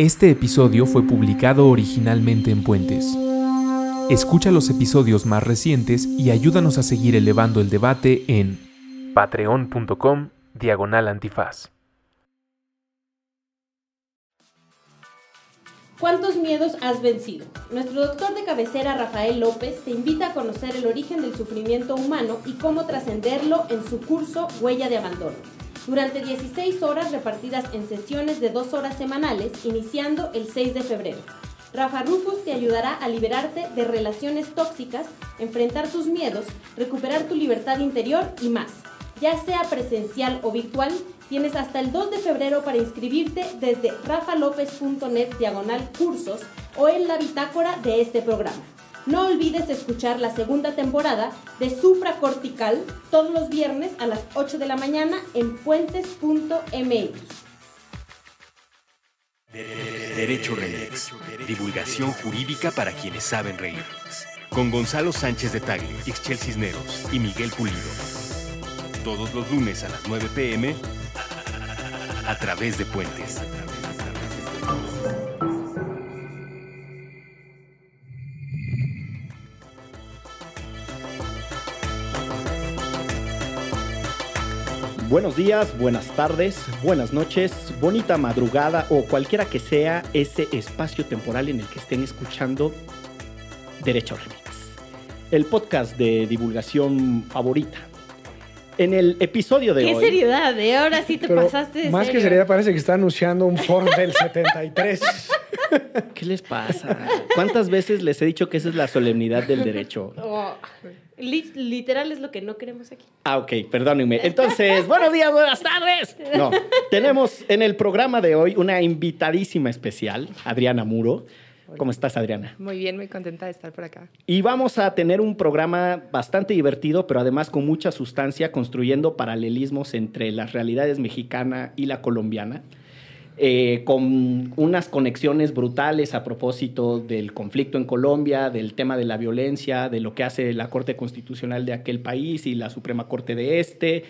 Este episodio fue publicado originalmente en Puentes. Escucha los episodios más recientes y ayúdanos a seguir elevando el debate en patreon.com diagonal antifaz. ¿Cuántos miedos has vencido? Nuestro doctor de cabecera Rafael López te invita a conocer el origen del sufrimiento humano y cómo trascenderlo en su curso Huella de Abandono. Durante 16 horas repartidas en sesiones de 2 horas semanales, iniciando el 6 de febrero. Rafa Rufus te ayudará a liberarte de relaciones tóxicas, enfrentar tus miedos, recuperar tu libertad interior y más. Ya sea presencial o virtual, tienes hasta el 2 de febrero para inscribirte desde rafalopez.net diagonal cursos o en la bitácora de este programa. No olvides escuchar la segunda temporada de Supracortical todos los viernes a las 8 de la mañana en puentes.mx. Derecho Remix. Divulgación jurídica para quienes saben reír. Con Gonzalo Sánchez de Tagle, Ixchel Cisneros y Miguel Pulido todos los lunes a las 9 pm a través de Puentes. Buenos días, buenas tardes, buenas noches, bonita madrugada o cualquiera que sea ese espacio temporal en el que estén escuchando Derecho Remix, el podcast de divulgación favorita en el episodio de hoy. Qué seriedad, ¿eh? Ahora sí te pasaste de Más que seriedad parece que está anunciando un Ford del 73. ¿Qué les pasa? ¿Cuántas veces les he dicho que esa es la solemnidad del derecho? Oh, literal es lo que no queremos aquí. Ah, ok, perdónenme. Entonces, buenos días, buenas tardes. No, tenemos en el programa de hoy una invitadísima especial, Adriana Muro. ¿Cómo estás, Adriana? Muy bien, muy contenta de estar por acá. Y vamos a tener un programa bastante divertido, pero además con mucha sustancia, construyendo paralelismos entre la realidades mexicana y la colombiana. Eh, con unas conexiones brutales a propósito del conflicto en Colombia, del tema de la violencia, de lo que hace la Corte Constitucional de aquel país y la Suprema Corte de este,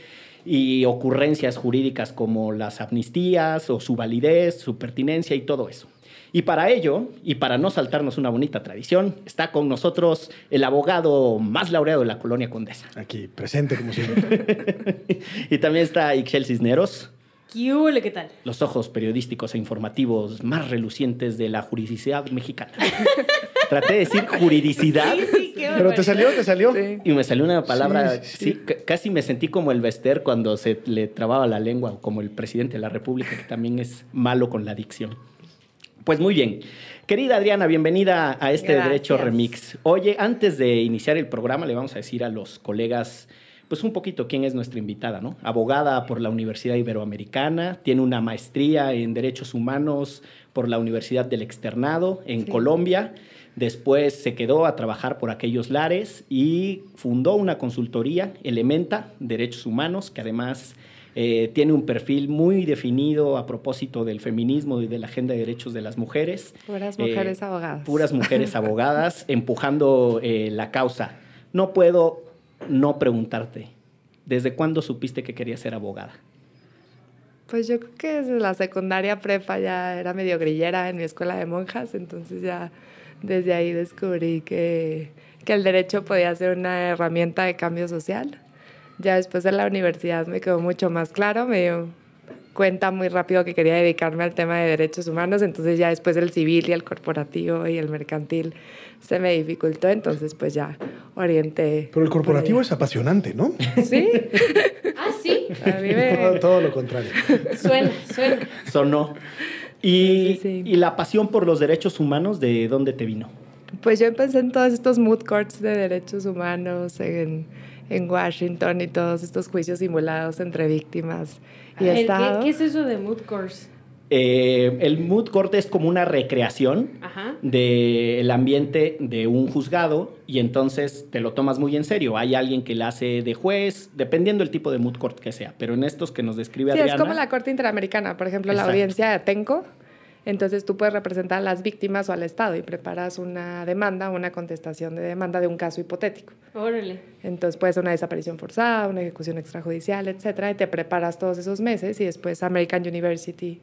y ocurrencias jurídicas como las amnistías o su validez, su pertinencia y todo eso. Y para ello, y para no saltarnos una bonita tradición, está con nosotros el abogado más laureado de la colonia Condesa. Aquí, presente como siempre. y también está Ixchel Cisneros. ¿Qué, ¿Qué tal? Los ojos periodísticos e informativos más relucientes de la juridicidad mexicana. Traté de decir juridicidad. Sí, sí, qué Pero te salió, te salió. Y me salió una palabra, sí, casi me sentí como el Bester cuando se le trababa la lengua, o como el presidente de la República, que también es malo con la dicción. Pues muy bien. Querida Adriana, bienvenida a este Derecho Remix. Oye, antes de iniciar el programa, le vamos a decir a los colegas, pues un poquito quién es nuestra invitada, ¿no? Abogada por la Universidad Iberoamericana, tiene una maestría en Derechos Humanos por la Universidad del Externado en Colombia. Después se quedó a trabajar por aquellos lares y fundó una consultoría, Elementa, Derechos Humanos, que además eh, tiene un perfil muy definido a propósito del feminismo y de la agenda de derechos de las mujeres. Puras mujeres eh, abogadas. Puras mujeres abogadas empujando eh, la causa. No puedo no preguntarte, ¿desde cuándo supiste que querías ser abogada? Pues yo creo que desde la secundaria prepa ya era medio grillera en mi escuela de monjas, entonces ya desde ahí descubrí que, que el derecho podía ser una herramienta de cambio social. Ya después de la universidad me quedó mucho más claro, me dio cuenta muy rápido que quería dedicarme al tema de derechos humanos, entonces ya después el civil y el corporativo y el mercantil se me dificultó, entonces pues ya orienté. Pero el corporativo es apasionante, ¿no? Sí. ah, sí. A mí me... todo, lo contrario. Suena, suena. Sonó. Y, y la pasión por los derechos humanos, ¿de dónde te vino? Pues yo empecé en todos estos mood courts de derechos humanos, en en Washington y todos estos juicios simulados entre víctimas y. ¿qué, es eso de mood course? Eh, el mood court es como una recreación del ambiente de un juzgado y entonces te lo tomas muy en serio. Hay alguien que la hace de juez, dependiendo del tipo de mood court que sea, pero en estos que nos describe sí, es como la Corte Interamericana, por ejemplo, la audiencia de Atenco entonces tú puedes representar a las víctimas o al Estado y preparas una demanda, una contestación de demanda de un caso hipotético. Órale. Entonces puede ser una desaparición forzada, una ejecución extrajudicial, etcétera, y te preparas todos esos meses y después American University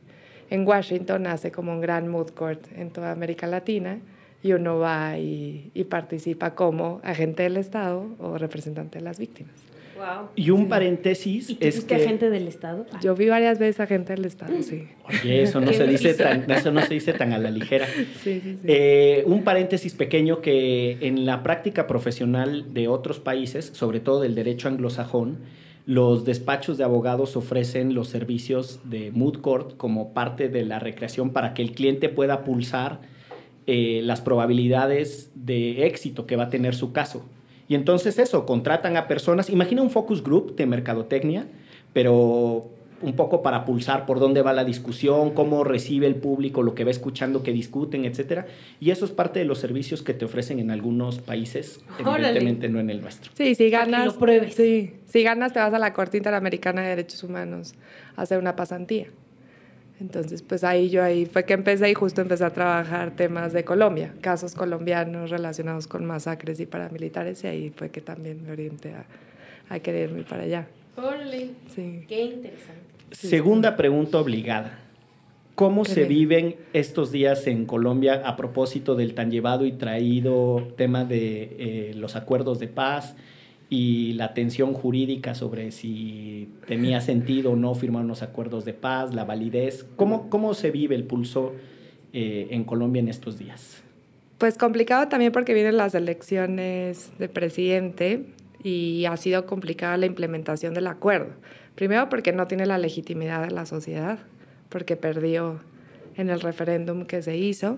en Washington hace como un gran mood court en toda América Latina y uno va y, y participa como agente del Estado o representante de las víctimas. Wow. Y un paréntesis ¿Y tú es que... agente del Estado? Ah, Yo vi varias veces agente del Estado, sí. Oye, eso no, se dice tan, eso no se dice tan a la ligera. Sí, sí, sí. Eh, un paréntesis pequeño que en la práctica profesional de otros países, sobre todo del derecho anglosajón, los despachos de abogados ofrecen los servicios de mood court como parte de la recreación para que el cliente pueda pulsar eh, las probabilidades de éxito que va a tener su caso. Y entonces eso, contratan a personas, imagina un focus group de mercadotecnia, pero un poco para pulsar por dónde va la discusión, cómo recibe el público lo que va escuchando que discuten, etcétera. Y eso es parte de los servicios que te ofrecen en algunos países, Órale. evidentemente no en el nuestro. Sí, si ganas. lo pruebes. Sí, si ganas, te vas a la Corte Interamericana de Derechos Humanos a hacer una pasantía. Entonces, pues ahí yo ahí fue que empecé y justo empecé a trabajar temas de Colombia, casos colombianos relacionados con masacres y paramilitares, y ahí fue que también me orienté a, a querer irme para allá. Órale. Sí. Qué interesante. Segunda pregunta obligada. ¿Cómo se viven estos días en Colombia a propósito del tan llevado y traído tema de eh, los acuerdos de paz y la tensión jurídica sobre si tenía sentido o no firmar unos acuerdos de paz, la validez? ¿Cómo, cómo se vive el pulso eh, en Colombia en estos días? Pues complicado también porque vienen las elecciones de presidente y ha sido complicada la implementación del acuerdo. Primero porque no tiene la legitimidad de la sociedad, porque perdió en el referéndum que se hizo.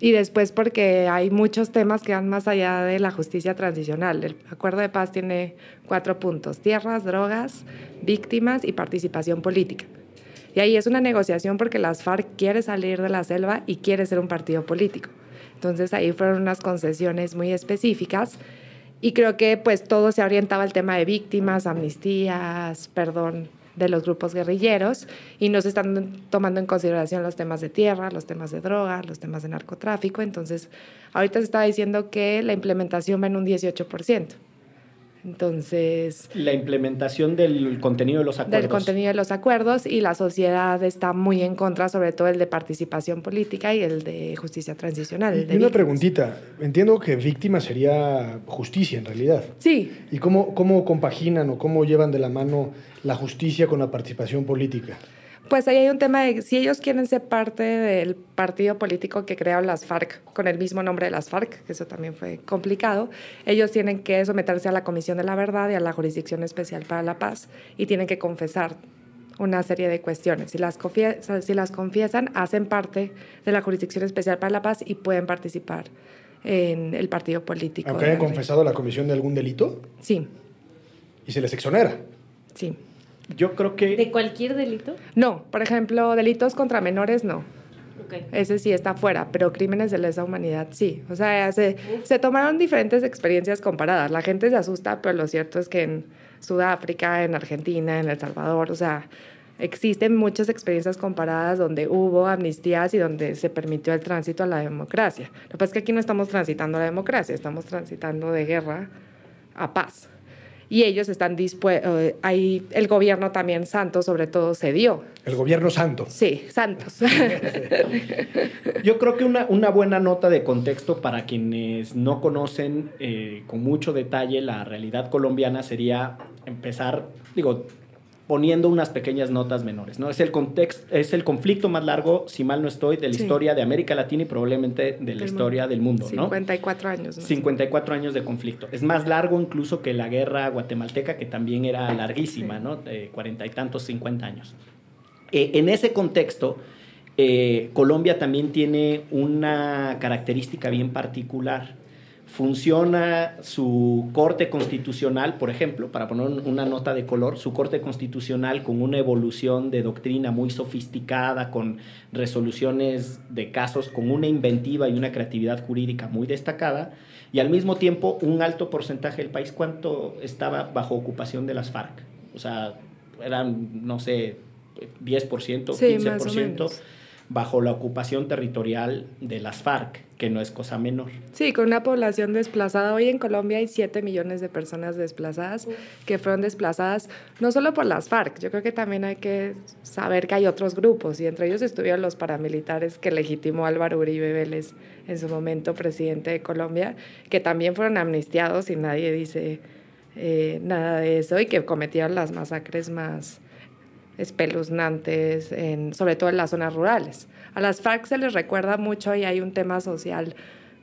Y después porque hay muchos temas que van más allá de la justicia transicional. El acuerdo de paz tiene cuatro puntos, tierras, drogas, víctimas y participación política. Y ahí es una negociación porque las FARC quiere salir de la selva y quiere ser un partido político. Entonces ahí fueron unas concesiones muy específicas y creo que pues todo se orientaba al tema de víctimas, amnistías, perdón de los grupos guerrilleros y no se están tomando en consideración los temas de tierra, los temas de droga, los temas de narcotráfico. Entonces, ahorita se está diciendo que la implementación va en un 18%. Entonces, La implementación del contenido de los acuerdos. del contenido de los acuerdos y la sociedad está muy en contra, sobre todo el de participación política y el de justicia transicional. el de Y una víctimas. preguntita. Entiendo que víctima sería justicia en realidad. Sí, ¿Y cómo, cómo compaginan o cómo llevan de la mano la justicia con la participación política? Pues ahí hay un tema de si ellos quieren ser parte del partido político que crearon las FARC con el mismo nombre de las FARC, que eso también fue complicado, ellos tienen que someterse a la Comisión de la Verdad y a la Jurisdicción Especial para la Paz y tienen que confesar una serie de cuestiones. Si las, confie- si las confiesan, hacen parte de la Jurisdicción Especial para la Paz y pueden participar en el partido político. Aunque hayan confesado la comisión de algún delito Sí, y se les exonera. sí. Yo creo que... ¿De cualquier delito? No, por ejemplo, delitos contra menores no. Ok. Ese sí está fuera, pero crímenes de lesa humanidad sí. O sea, se, se tomaron diferentes experiencias comparadas. La gente se asusta, pero lo cierto es que en Sudáfrica, en Argentina, en El Salvador, o sea, existen muchas experiencias comparadas donde hubo amnistías y donde se permitió el tránsito a la democracia. Lo que pasa es que aquí no estamos transitando a la democracia, estamos transitando de guerra a paz. Y ellos están dispuestos, ahí el gobierno también santo sobre todo cedió. El gobierno santo. Sí, santos. Yo creo que una, una buena nota de contexto para quienes no conocen eh, con mucho detalle la realidad colombiana sería empezar, digo, poniendo unas pequeñas notas menores, ¿no? Es el contexto, es el conflicto más largo, si mal no estoy, de la Sí. historia de América Latina y probablemente de la historia del mundo, ¿no? 54 años. ¿no? 54 años de conflicto. Es más largo incluso que la guerra guatemalteca, que también era larguísima, ¿no? De cuarenta y tantos, 50 años. Eh, en ese contexto, eh, Colombia también tiene una característica bien particular. Funciona su corte constitucional, por ejemplo, para poner un- una nota de color, su corte constitucional con una evolución de doctrina muy sofisticada, con resoluciones de casos, con una inventiva y una creatividad jurídica muy destacada, y al mismo tiempo un alto porcentaje del país, ¿cuánto estaba bajo ocupación de las FARC? O sea, eran, no sé, 10%, Sí, más o 15%. menos. bajo la ocupación territorial de las FARC, que no es cosa menor. Sí, con una población desplazada. Hoy en Colombia hay 7 millones de personas desplazadas que fueron desplazadas no solo por las FARC, yo creo que también hay que saber que hay otros grupos y entre ellos estuvieron los paramilitares que legitimó Álvaro Uribe Vélez en su momento presidente de Colombia, que también fueron amnistiados y nadie dice eh, nada de eso y que cometieron las masacres más espeluznantes, en, sobre todo en las zonas rurales. A las FARC se les recuerda mucho y hay un tema social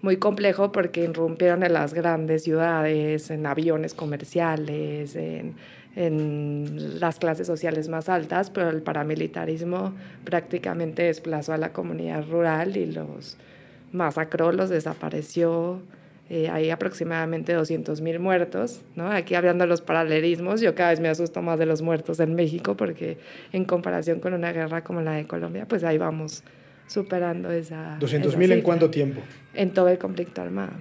muy complejo porque irrumpieron en las grandes ciudades, en aviones comerciales, en, en las clases sociales más altas, pero el paramilitarismo prácticamente desplazó a la comunidad rural y los masacró, los desapareció eh, hay aproximadamente 200.000 muertos, ¿no? Aquí hablando de los paralelismos, yo cada vez me asusto más de los muertos en México porque en comparación con una guerra como la de Colombia, pues ahí vamos superando esa... 200.000 en cuánto tiempo? En todo el conflicto armado.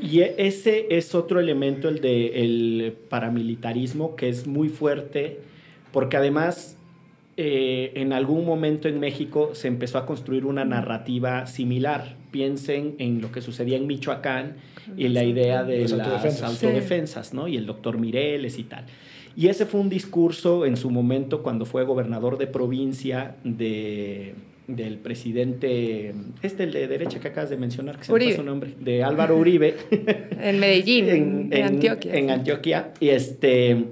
Y e, ese es otro elemento, el del paramilitarismo, que es muy fuerte, porque además eh, en algún momento en México se empezó a construir una narrativa similar. Piensen en lo que sucedía en Michoacán y la idea de las, autodefensas, ¿no? Y el doctor Mireles y tal. Y ese fue un discurso en su momento cuando fue gobernador de provincia de, del presidente, este el de derecha que acabas de mencionar, que se me su nombre, de Álvaro Uribe. en Medellín, en, Antioquia. En Antioquia. Y este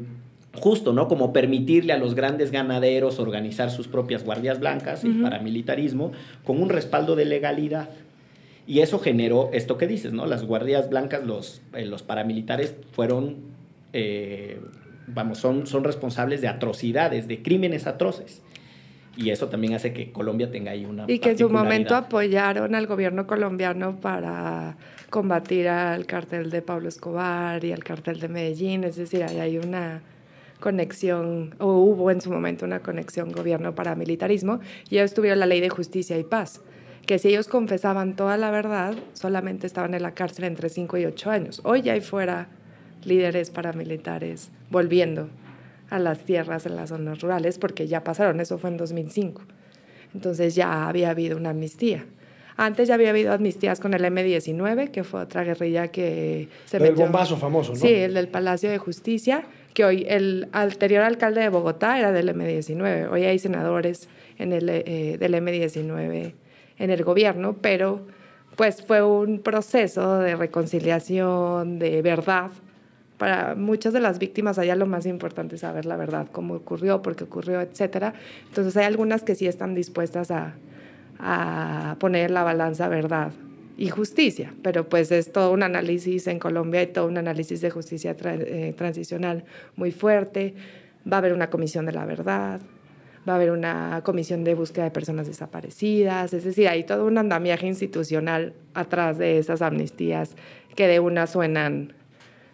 justo, ¿no? Como permitirle a los grandes ganaderos organizar sus propias guardias blancas y paramilitarismo con un respaldo de legalidad. Y eso generó esto que dices, ¿no? Las guardias blancas, los, eh, los paramilitares fueron, eh, vamos, son, son responsables de atrocidades, de crímenes atroces. Y eso también hace que Colombia tenga ahí una... Y que en su momento apoyaron al gobierno colombiano para combatir al cartel de Pablo Escobar y al cartel de Medellín. Es decir, ahí hay una conexión, o hubo en su momento una conexión gobierno-paramilitarismo, y ellos tuvieron la ley de justicia y paz, que si ellos confesaban toda la verdad, solamente estaban en la cárcel entre 5 y 8 años. Hoy ya hay fuera líderes paramilitares volviendo a las tierras en las zonas rurales, porque ya pasaron, eso fue en 2005. Entonces ya había habido una amnistía. Antes ya había habido amnistías con el M-19, que fue otra guerrilla que se el metió. El bombazo famoso, ¿no? Sí, el del Palacio de Justicia, que hoy el anterior alcalde de Bogotá era del M19. Hoy hay senadores en el, eh, del M19 en el gobierno, pero pues fue un proceso de reconciliación, de verdad. Para muchas de las víctimas allá lo más importante es saber la verdad, cómo ocurrió, por qué ocurrió, etc. Entonces hay algunas que sí están dispuestas a, a poner la balanza verdad y justicia, pero pues es todo un análisis en Colombia y todo un análisis de justicia eh, transicional muy fuerte. Va a haber una comisión de la verdad, va a haber una comisión de búsqueda de personas desaparecidas, es decir, hay todo un andamiaje institucional atrás de esas amnistías que de una suenan.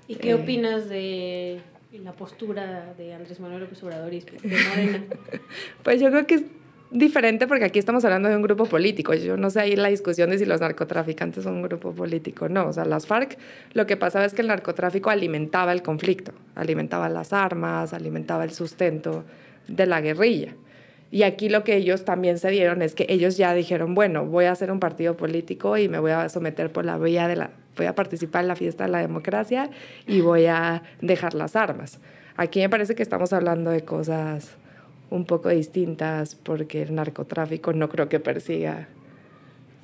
¿Y qué eh, opinas de la postura de Andrés Manuel López Obrador y de Morena? pues yo creo que diferente porque aquí estamos hablando de un grupo político. Yo no sé ahí la discusión de si los narcotraficantes son un grupo político. No, o sea, las FARC lo que pasaba es que el narcotráfico alimentaba el conflicto, alimentaba las armas, alimentaba el sustento de la guerrilla. Y aquí lo que ellos también se dieron es que ellos ya dijeron, bueno, voy a hacer un partido político y me voy a someter por la vía de la, voy a participar en la fiesta de la democracia y voy a dejar las armas. Aquí me parece que estamos hablando de cosas un poco distintas porque el narcotráfico no creo que persiga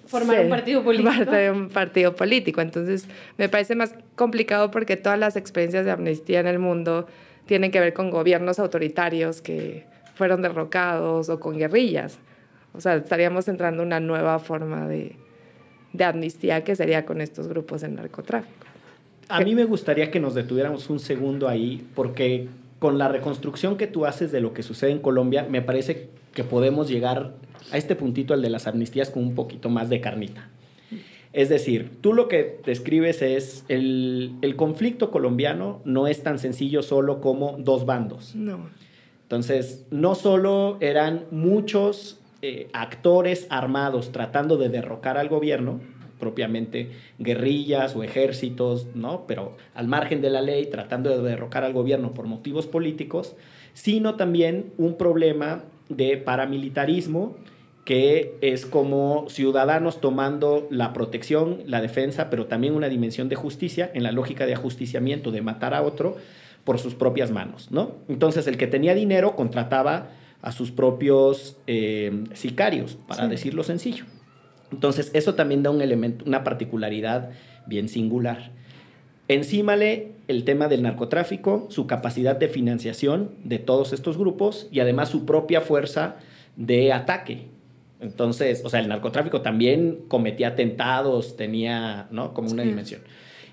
formar un partido político. un partido político. Entonces, me parece más complicado porque todas las experiencias de amnistía en el mundo tienen que ver con gobiernos autoritarios que fueron derrocados o con guerrillas. O sea, estaríamos entrando en una nueva forma de, de amnistía que sería con estos grupos de narcotráfico. A mí me gustaría que nos detuviéramos un segundo ahí, porque con la reconstrucción que tú haces de lo que sucede en Colombia, me parece que podemos llegar a este puntito, al de las amnistías, con un poquito más de carnita. Es decir, tú lo que describes es el, el conflicto colombiano no es tan sencillo solo como dos bandos. No. Entonces, no solo eran muchos eh, actores armados tratando de derrocar al gobierno, propiamente guerrillas o ejércitos, ¿no? Pero al margen de la ley, tratando de derrocar al gobierno por motivos políticos, sino también un problema de paramilitarismo que es como ciudadanos tomando la protección, la defensa, pero también una dimensión de justicia, en la lógica de ajusticiamiento, de matar a otro por sus propias manos, ¿no? Entonces, el que tenía dinero contrataba a sus propios eh, sicarios, para decirlo sencillo. Entonces, eso también da un elemento, una particularidad bien singular. Encímale el tema del narcotráfico, su capacidad de financiación de todos estos grupos y además su propia fuerza de ataque. Entonces, o sea, el narcotráfico también cometía atentados, tenía, ¿no? Como una dimensión.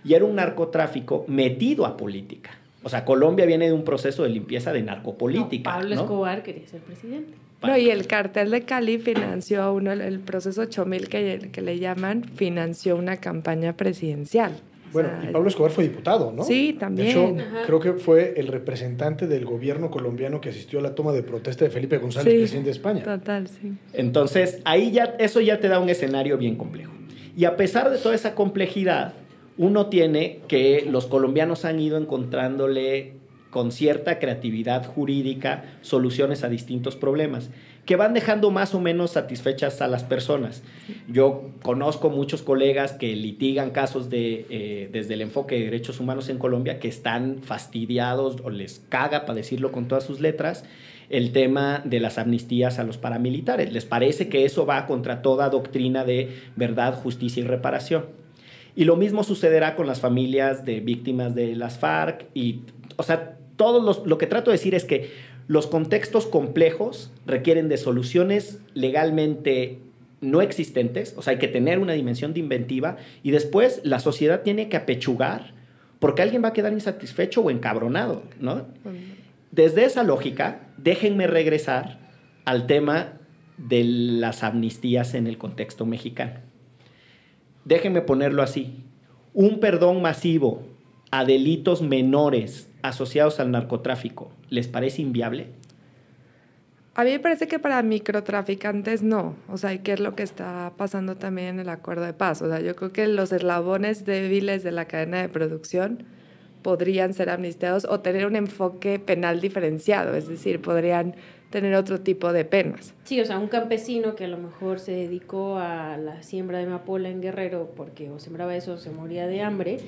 Y era un narcotráfico metido a política. O sea, Colombia viene de un proceso de limpieza de narcopolítica. Pablo Escobar quería ser presidente. No, y el cartel de Cali financió uno, el proceso 8000 que, que le llaman, financió una campaña presidencial. Bueno, y Pablo Escobar fue diputado, ¿no? Sí, también. De hecho, creo que fue el representante del gobierno colombiano que asistió a la toma de protesta de Felipe González, presidente de España. Total, sí. Entonces, ahí ya, eso ya te da un escenario bien complejo. Y a pesar de toda esa complejidad, uno tiene que los colombianos han ido encontrándole con cierta creatividad jurídica soluciones a distintos problemas que van dejando más o menos satisfechas a las personas. Yo conozco muchos colegas que litigan casos de, eh, desde el enfoque de derechos humanos en Colombia que están fastidiados o les caga, para decirlo con todas sus letras, el tema de las amnistías a los paramilitares. Les parece que eso va contra toda doctrina de verdad, justicia y reparación. Y lo mismo sucederá con las familias de víctimas de las FARC. Y, o sea, todo lo que trato de decir es que los contextos complejos requieren de soluciones legalmente no existentes, o sea, hay que tener una dimensión de inventiva y después la sociedad tiene que apechugar porque alguien va a quedar insatisfecho o encabronado, ¿no? Desde esa lógica, déjenme regresar al tema de las amnistías en el contexto mexicano déjenme ponerlo así, un perdón masivo a delitos menores asociados al narcotráfico, ¿les parece inviable? A mí me parece que para microtraficantes no, o sea, ¿qué es lo que está pasando también en el acuerdo de paz? O sea, yo creo que los eslabones débiles de la cadena de producción podrían ser amnistiados o tener un enfoque penal diferenciado, es decir, podrían tener otro tipo de penas. Sí, o sea, un campesino que a lo mejor se dedicó a la siembra de amapola en Guerrero porque o sembraba eso o se moría de hambre,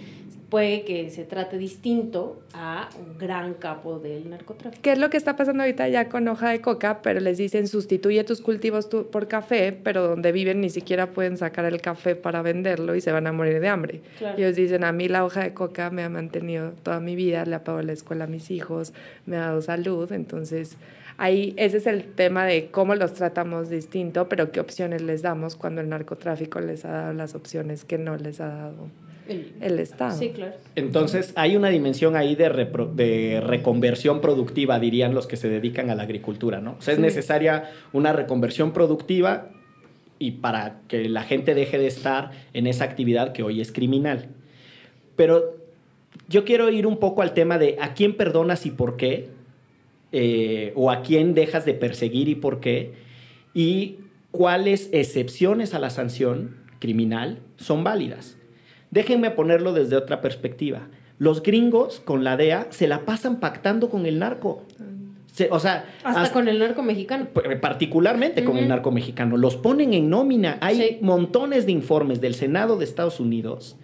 puede que se trate distinto a un gran capo del narcotráfico. ¿Qué es lo que está pasando ahorita ya con hoja de coca? Pero les dicen sustituye tus cultivos por café, pero donde viven ni siquiera pueden sacar el café para venderlo y se van a morir de hambre. Ellos dicen, a mí la hoja de coca me ha mantenido toda mi vida, le ha pagado la escuela a mis hijos, me ha dado salud, entonces ahí ese es el tema de cómo los tratamos distinto, pero qué opciones les damos cuando el narcotráfico les ha dado las opciones que no les ha dado el, Estado. Sí, claro. Entonces hay una dimensión ahí de, de, reconversión productiva, dirían los que se dedican a la agricultura, ¿no? O sea, es necesaria una reconversión productiva y para que la gente deje de estar en esa actividad que hoy es criminal. Pero yo quiero ir un poco al tema de a quién perdonas y por qué, eh, o a quién dejas de perseguir y por qué, y cuáles excepciones a la sanción criminal son válidas. Déjenme ponerlo desde otra perspectiva. Los gringos con la DEA se la pasan pactando con el narco. o sea, hasta, con el narco mexicano. Particularmente con el narco mexicano. Los ponen en nómina. Hay montones de informes del Senado de Estados Unidos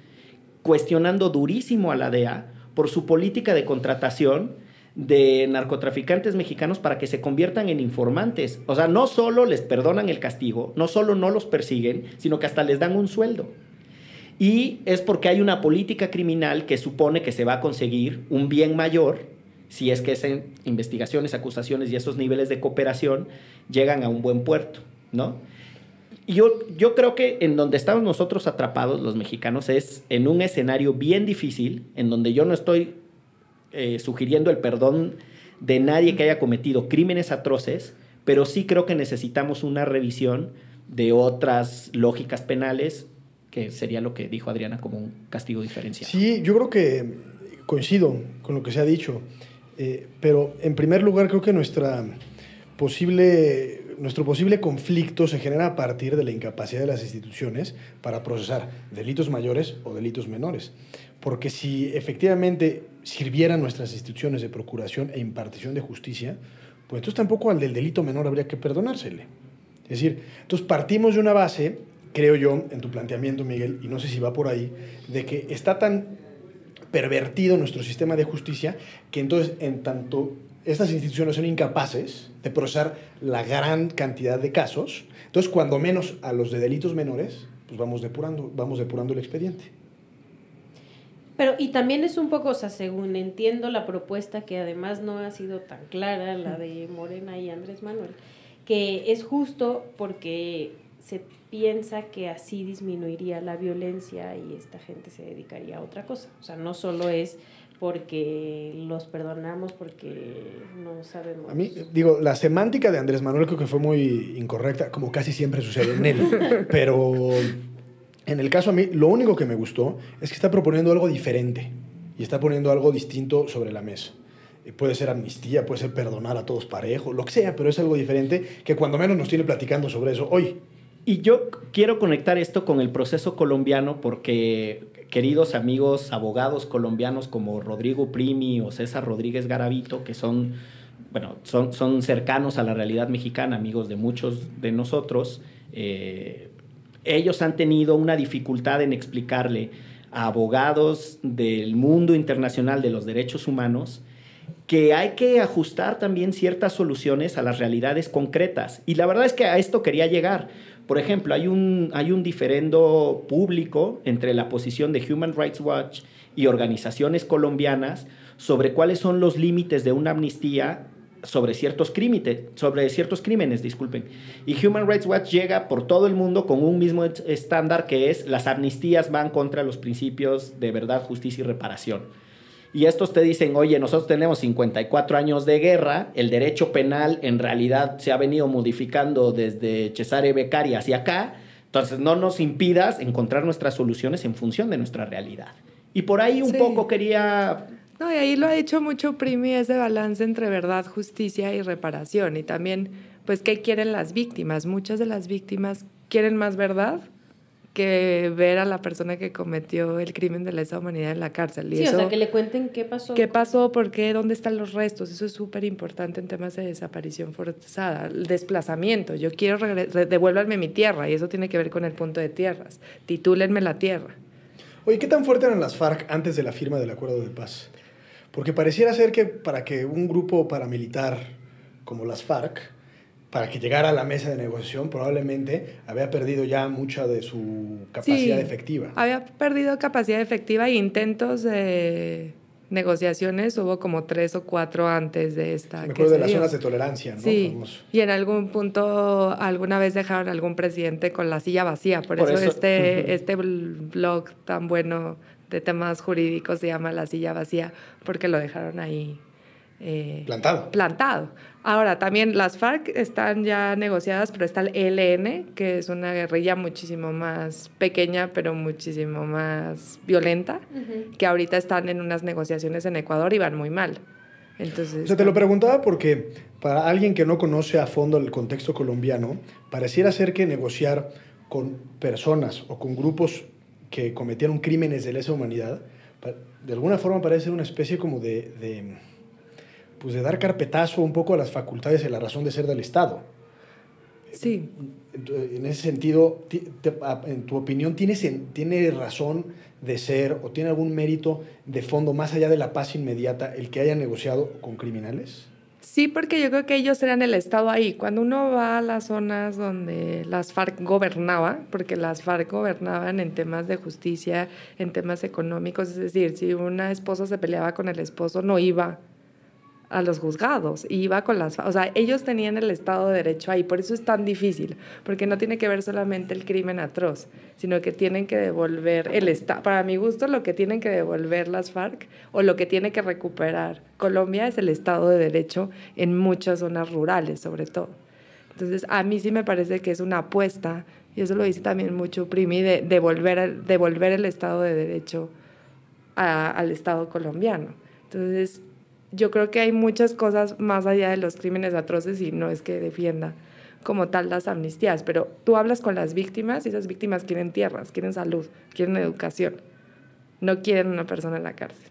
cuestionando durísimo a la DEA por su política de contratación de narcotraficantes mexicanos para que se conviertan en informantes. O sea, no solo les perdonan el castigo, no solo no los persiguen, sino que hasta les dan un sueldo. Y es porque hay una política criminal que supone que se va a conseguir un bien mayor si es que esas investigaciones, acusaciones y esos niveles de cooperación llegan a un buen puerto, ¿no? Yo, yo creo que en donde estamos nosotros atrapados, los mexicanos, es en un escenario bien difícil, en donde yo no estoy eh, sugiriendo el perdón de nadie que haya cometido crímenes atroces, pero sí creo que necesitamos una revisión de otras lógicas penales, que sería lo que dijo Adriana como un castigo diferencial. Sí, yo creo que coincido con lo que se ha dicho, eh, pero en primer lugar creo que nuestra posible, nuestro posible conflicto se genera a partir de la incapacidad de las instituciones para procesar delitos mayores o delitos menores. Porque si efectivamente sirvieran nuestras instituciones de procuración e impartición de justicia, pues entonces tampoco al del delito menor habría que perdonársele. Es decir, entonces partimos de una base, creo yo, en tu planteamiento, Miguel, y no sé si va por ahí, de que está tan pervertido nuestro sistema de justicia que entonces, en tanto estas instituciones son incapaces de procesar la gran cantidad de casos, entonces cuando menos a los de delitos menores, pues vamos depurando, vamos depurando el expediente. Pero, y también es un poco, o sea, según entiendo la propuesta, que además no ha sido tan clara, la de Morena y Andrés Manuel, que es justo porque se piensa que así disminuiría la violencia y esta gente se dedicaría a otra cosa. O sea, no solo es porque los perdonamos porque no sabemos. A mí, digo, la semántica de Andrés Manuel creo que fue muy incorrecta, como casi siempre sucede en él, pero en el caso a mí, lo único que me gustó es que está proponiendo algo diferente y está poniendo algo distinto sobre la mesa. Eh, puede ser amnistía, puede ser perdonar a todos parejos, lo que sea, pero es algo diferente que cuando menos nos tiene platicando sobre eso hoy. Y yo quiero conectar esto con el proceso colombiano porque queridos amigos abogados colombianos como Rodrigo Primi o César Rodríguez Garavito, que son, bueno, son, son cercanos a la realidad mexicana, amigos de muchos de nosotros, eh, ellos han tenido una dificultad en explicarle a abogados del mundo internacional de los derechos humanos que hay que ajustar también ciertas soluciones a las realidades concretas. Y la verdad es que a esto quería llegar. Por ejemplo, hay un, hay un diferendo público entre la posición de Human Rights Watch y organizaciones colombianas sobre cuáles son los límites de una amnistía sobre ciertos, crímenes, sobre ciertos crímenes. Disculpen. Y Human Rights Watch llega por todo el mundo con un mismo estándar que es las amnistías van contra los principios de verdad, justicia y reparación y estos te dicen, oye, nosotros tenemos 54 años de guerra, el derecho penal en realidad se ha venido modificando desde Cesare Beccari hacia acá, entonces no nos impidas encontrar nuestras soluciones en función de nuestra realidad. Y por ahí un poco quería... No, y ahí lo ha dicho mucho Primi, ese balance entre verdad, justicia y reparación. Y también, pues, ¿qué quieren las víctimas? Muchas de las víctimas quieren más verdad que ver a la persona que cometió el crimen de lesa humanidad en la cárcel. sí, o sea, que le cuenten qué pasó. ¿Qué pasó? ¿Por qué? ¿Dónde están los restos? Eso es súper importante en temas de desaparición forzada. El desplazamiento. Yo quiero, devuélvanme mi tierra y eso tiene que ver con el punto de tierras. Titúlenme la tierra. Oye, ¿qué tan fuerte eran las FARC antes de la firma del acuerdo de paz? Porque pareciera ser que para que un grupo paramilitar como las FARC para que llegara a la mesa de negociación, probablemente había perdido ya mucha de su capacidad efectiva. Había perdido capacidad efectiva e intentos de negociaciones hubo como tres o cuatro antes de esta. me acuerdo de las zonas de tolerancia, ¿no? Sí. Y en algún punto, alguna vez dejaron a algún presidente con la silla vacía. Por, eso, este, este blog tan bueno de temas jurídicos se llama La silla vacía, porque lo dejaron ahí eh, plantado. Plantado. Ahora, también las FARC están ya negociadas, pero está el ELN, que es una guerrilla muchísimo más pequeña, pero muchísimo más violenta, que ahorita están en unas negociaciones en Ecuador y van muy mal. Entonces, o te lo preguntaba porque para alguien que no conoce a fondo el contexto colombiano, pareciera ser que negociar con personas o con grupos que cometieron crímenes de lesa humanidad, de alguna forma parece ser una especie como de pues de dar carpetazo un poco a las facultades y la razón de ser del Estado. Sí. En ese sentido, en tu opinión, ¿tiene, ¿tiene razón de ser o tiene algún mérito de fondo más allá de la paz inmediata el que haya negociado con criminales? Sí, porque yo creo que ellos eran el Estado ahí. Cuando uno va a las zonas donde las FARC gobernaba, porque las FARC gobernaban en temas de justicia, en temas económicos, es decir, si una esposa se peleaba con el esposo, no iba a los juzgados y iba con las... O sea, ellos tenían el Estado de Derecho ahí, por eso es tan difícil, porque no tiene que ver solamente el crimen atroz, sino que tienen que devolver el Estado, para mi gusto lo que tienen que devolver las FARC o lo que tiene que recuperar Colombia es el Estado de Derecho en muchas zonas rurales sobre todo. Entonces, a mí sí me parece que es una apuesta, y eso lo dice también mucho Primi, de devolver, devolver el Estado de Derecho al Estado colombiano. Entonces, yo creo que hay muchas cosas más allá de los crímenes atroces y no es que defienda como tal las amnistías, pero tú hablas con las víctimas y esas víctimas quieren tierras, quieren salud, quieren educación, no quieren una persona en la cárcel.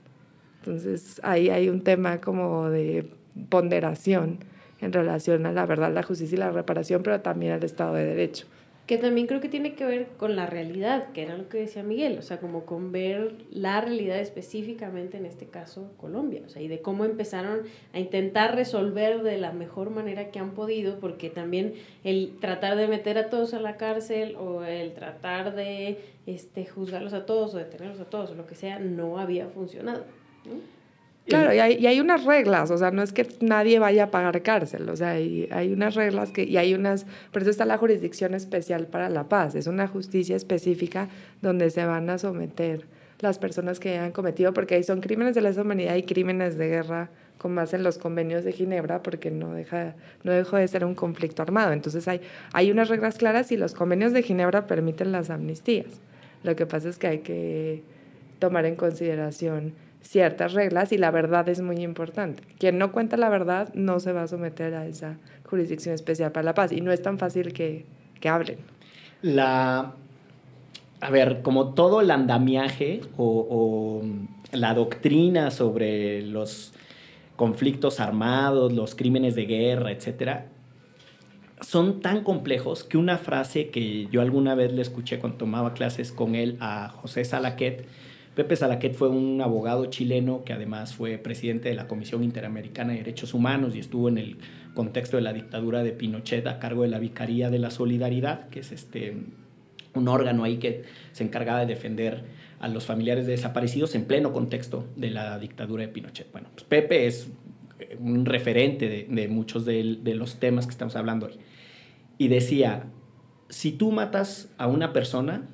Entonces ahí hay un tema como de ponderación en relación a la verdad, la justicia y la reparación, pero también al Estado de Derecho que también creo que tiene que ver con la realidad, que era lo que decía Miguel, o sea, como con ver la realidad específicamente en este caso Colombia, o sea, y de cómo empezaron a intentar resolver de la mejor manera que han podido, porque también el tratar de meter a todos a la cárcel o el tratar de este, juzgarlos a todos o detenerlos a todos o lo que sea, no había funcionado. Claro, y hay, y hay, unas reglas, o sea, no es que nadie vaya a pagar cárcel, o sea, hay, hay, unas reglas que, y hay unas, por eso está la jurisdicción especial para la paz, es una justicia específica donde se van a someter las personas que hayan cometido, porque ahí son crímenes de lesa humanidad y crímenes de guerra, como hacen los convenios de Ginebra, porque no, deja, no dejó de ser un conflicto armado. Entonces hay, hay unas reglas claras y los convenios de Ginebra permiten las amnistías. Lo que pasa es que hay que tomar en consideración ciertas reglas y la verdad es muy importante. Quien no cuenta la verdad no se va a someter a esa jurisdicción especial para la paz y no es tan fácil que, que hablen. La, a ver, como todo el andamiaje o, la doctrina sobre los conflictos armados, los crímenes de guerra, etcétera, son tan complejos que una frase que yo alguna vez le escuché cuando tomaba clases con él a José Salaquet, Pepe Salaquet fue un abogado chileno que además fue presidente de la Comisión Interamericana de Derechos Humanos y estuvo en el contexto de la dictadura de Pinochet a cargo de la Vicaría de la Solidaridad, que es este, un órgano ahí que se encargaba de defender a los familiares de desaparecidos en pleno contexto de la dictadura de Pinochet. Bueno, pues Pepe es un referente de, muchos de los temas que estamos hablando hoy. Y decía, si tú matas a una persona,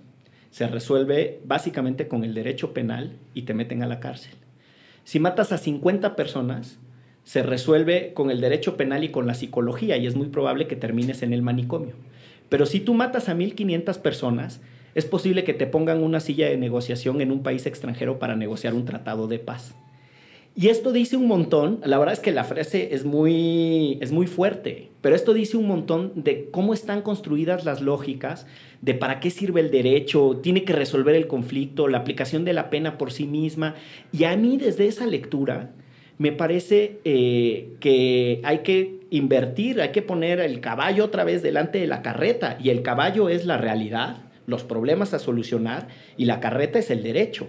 se resuelve básicamente con el derecho penal y te meten a la cárcel. Si matas a 50 personas, se resuelve con el derecho penal y con la psicología y es muy probable que termines en el manicomio. Pero si tú matas a 1.500 personas, es posible que te pongan una silla de negociación en un país extranjero para negociar un tratado de paz. Y esto dice un montón, la verdad es que la frase es muy, es muy fuerte, pero esto dice un montón de cómo están construidas las lógicas, de para qué sirve el derecho, tiene que resolver el conflicto, la aplicación de la pena por sí misma. Y a mí desde esa lectura me parece eh, que hay que invertir, hay que poner el caballo otra vez delante de la carreta, y el caballo es la realidad, los problemas a solucionar, y la carreta es el derecho.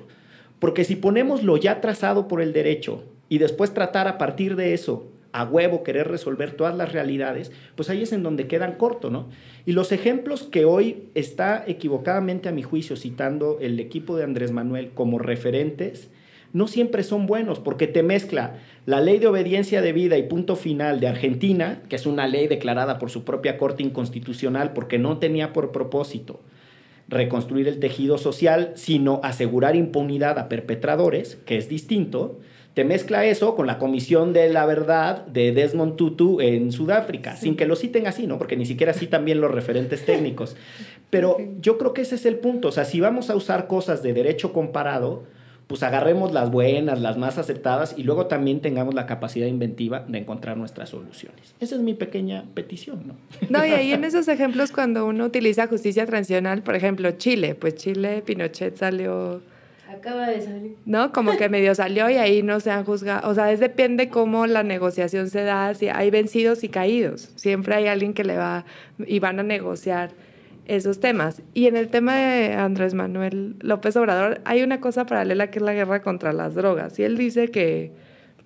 Porque si ponemos lo ya trazado por el derecho y después tratar a partir de eso a huevo querer resolver todas las realidades, pues ahí es en donde quedan corto, ¿no? Y los ejemplos que hoy está equivocadamente a mi juicio citando el equipo de Andrés Manuel como referentes, no siempre son buenos, porque te mezcla la ley de obediencia de vida y punto final de Argentina, que es una ley declarada por su propia Corte Inconstitucional porque no tenía por propósito reconstruir el tejido social, sino asegurar impunidad a perpetradores, que es distinto, te mezcla eso con la Comisión de la Verdad de Desmond Tutu en Sudáfrica, sin que lo citen así, ¿no? Porque ni siquiera citan bien los referentes técnicos. Pero yo creo que ese es el punto. O sea, si vamos a usar cosas de derecho comparado, pues agarremos las buenas, las más aceptadas y luego también tengamos la capacidad inventiva de encontrar nuestras soluciones. Esa es mi pequeña petición, ¿no? No, y ahí en esos ejemplos cuando uno utiliza justicia transicional, por ejemplo, Chile, pues Chile, Pinochet salió... Acaba de salir. ¿No? Como que medio salió y ahí no se han juzgado. O sea, es depende cómo la negociación se da, si hay vencidos y caídos. Siempre hay alguien que le va y van a negociar esos temas. Y en el tema de Andrés Manuel López Obrador hay una cosa paralela que es la guerra contra las drogas. Y él dice que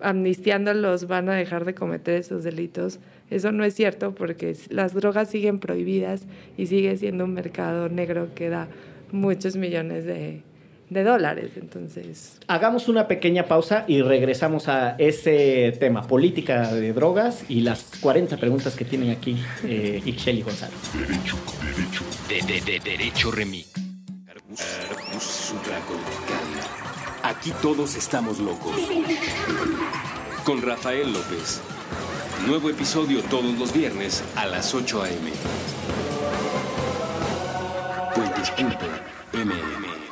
amnistiándolos van a dejar de cometer esos delitos. Eso no es cierto porque las drogas siguen prohibidas y sigue siendo un mercado negro que da muchos millones de, de dólares. Entonces. Hagamos una pequeña pausa y regresamos a ese tema, política de drogas y las 40 preguntas que tienen aquí eh, Ixchel y Gonzalo. Derecho, derecho. De, de, de, derecho Remix. Aquí todos estamos locos. Con Rafael López. Nuevo episodio todos los viernes a las 8 a.m. Puentes.mm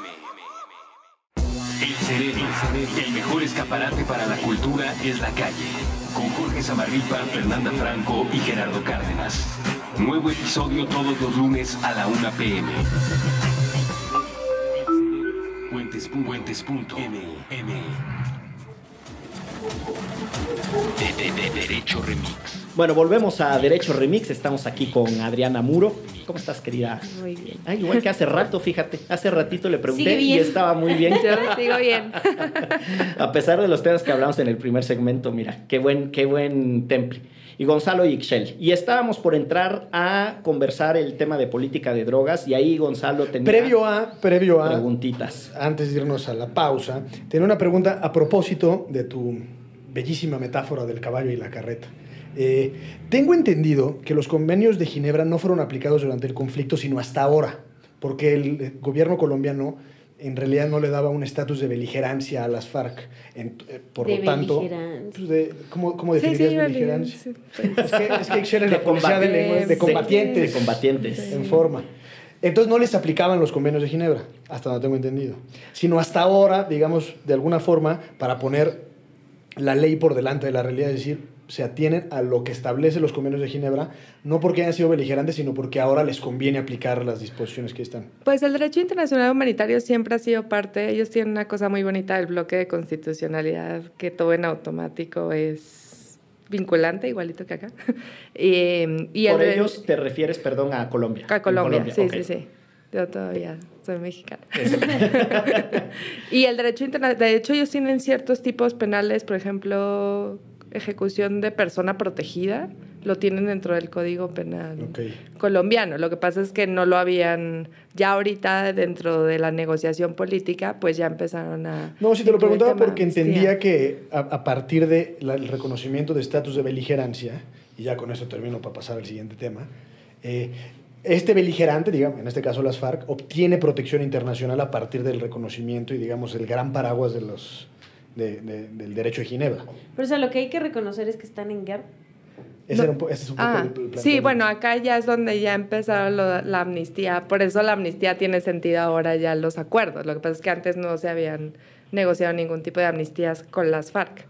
el el mejor escaparate para la cultura es la calle. Con Jorge Zamarripa, Fernanda Franco y Gerardo Cárdenas. Nuevo episodio todos los lunes a la 1 pm. Puentes.m. De, de, de Derecho Remix. Bueno, volvemos a Derecho Remix. Estamos aquí con Adriana Muro. ¿Cómo estás, querida? Muy bien. Ay, igual que hace rato, fíjate. Hace ratito le pregunté y estaba muy bien. Yo sigo bien. A pesar de los temas que hablamos en el primer segmento, mira, qué buen, qué buen temple. Y Gonzalo y Ixchel. Y estábamos por entrar a conversar el tema de política de drogas y ahí Gonzalo tenía Previo a, previo a, preguntitas. antes de irnos a la pausa, tenía una pregunta a propósito de tu bellísima metáfora del caballo y la carreta. Eh, tengo entendido que los convenios de Ginebra no fueron aplicados durante el conflicto, sino hasta ahora, porque el gobierno colombiano en realidad no le daba un estatus de beligerancia a las FARC. En- eh, por De lo tanto, pues de- ¿cómo, definirías sí, beligerancia? sí, pues, Es que, es que Ixchel es De la policía de de- combatientes. De combatientes. en forma. Entonces no les aplicaban los convenios de Ginebra, hasta donde tengo entendido. Sino hasta ahora, digamos, de alguna forma, para poner la ley por delante de la realidad, es decir, se atienen a lo que establece los convenios de Ginebra, no porque hayan sido beligerantes, sino porque ahora les conviene aplicar las disposiciones que están. Pues el derecho internacional humanitario siempre ha sido parte, ellos tienen una cosa muy bonita, el bloque de constitucionalidad, que todo en automático es vinculante, igualito que acá. y, y Por el, ellos te refieres, perdón, a Colombia. A En Colombia, sí, sí, sí. Yo todavía soy mexicana. y el derecho internacional, de hecho ellos tienen ciertos tipos penales, por ejemplo, ejecución de persona protegida, lo tienen dentro del Código Penal Ok. colombiano. Lo que pasa es que no lo habían, ya ahorita dentro de la negociación política, pues ya empezaron a... No, si te lo preguntaba de porque entendía que a, a partir del el reconocimiento de estatus de beligerancia, y ya con esto termino para pasar al siguiente tema, eh, este beligerante, digamos, en este caso las FARC, obtiene protección internacional a partir del reconocimiento y, digamos, el gran paraguas de los, de- de- del derecho de Ginebra. Pero o sea, lo que hay que reconocer es que están en guerra. Ese, No. era ese es un poco Ah, el- sí, bueno, acá ya es donde ya empezaron lo- la amnistía. Por eso la amnistía tiene sentido ahora ya los acuerdos. Lo que pasa es que antes no se habían negociado ningún tipo de amnistías con las FARC.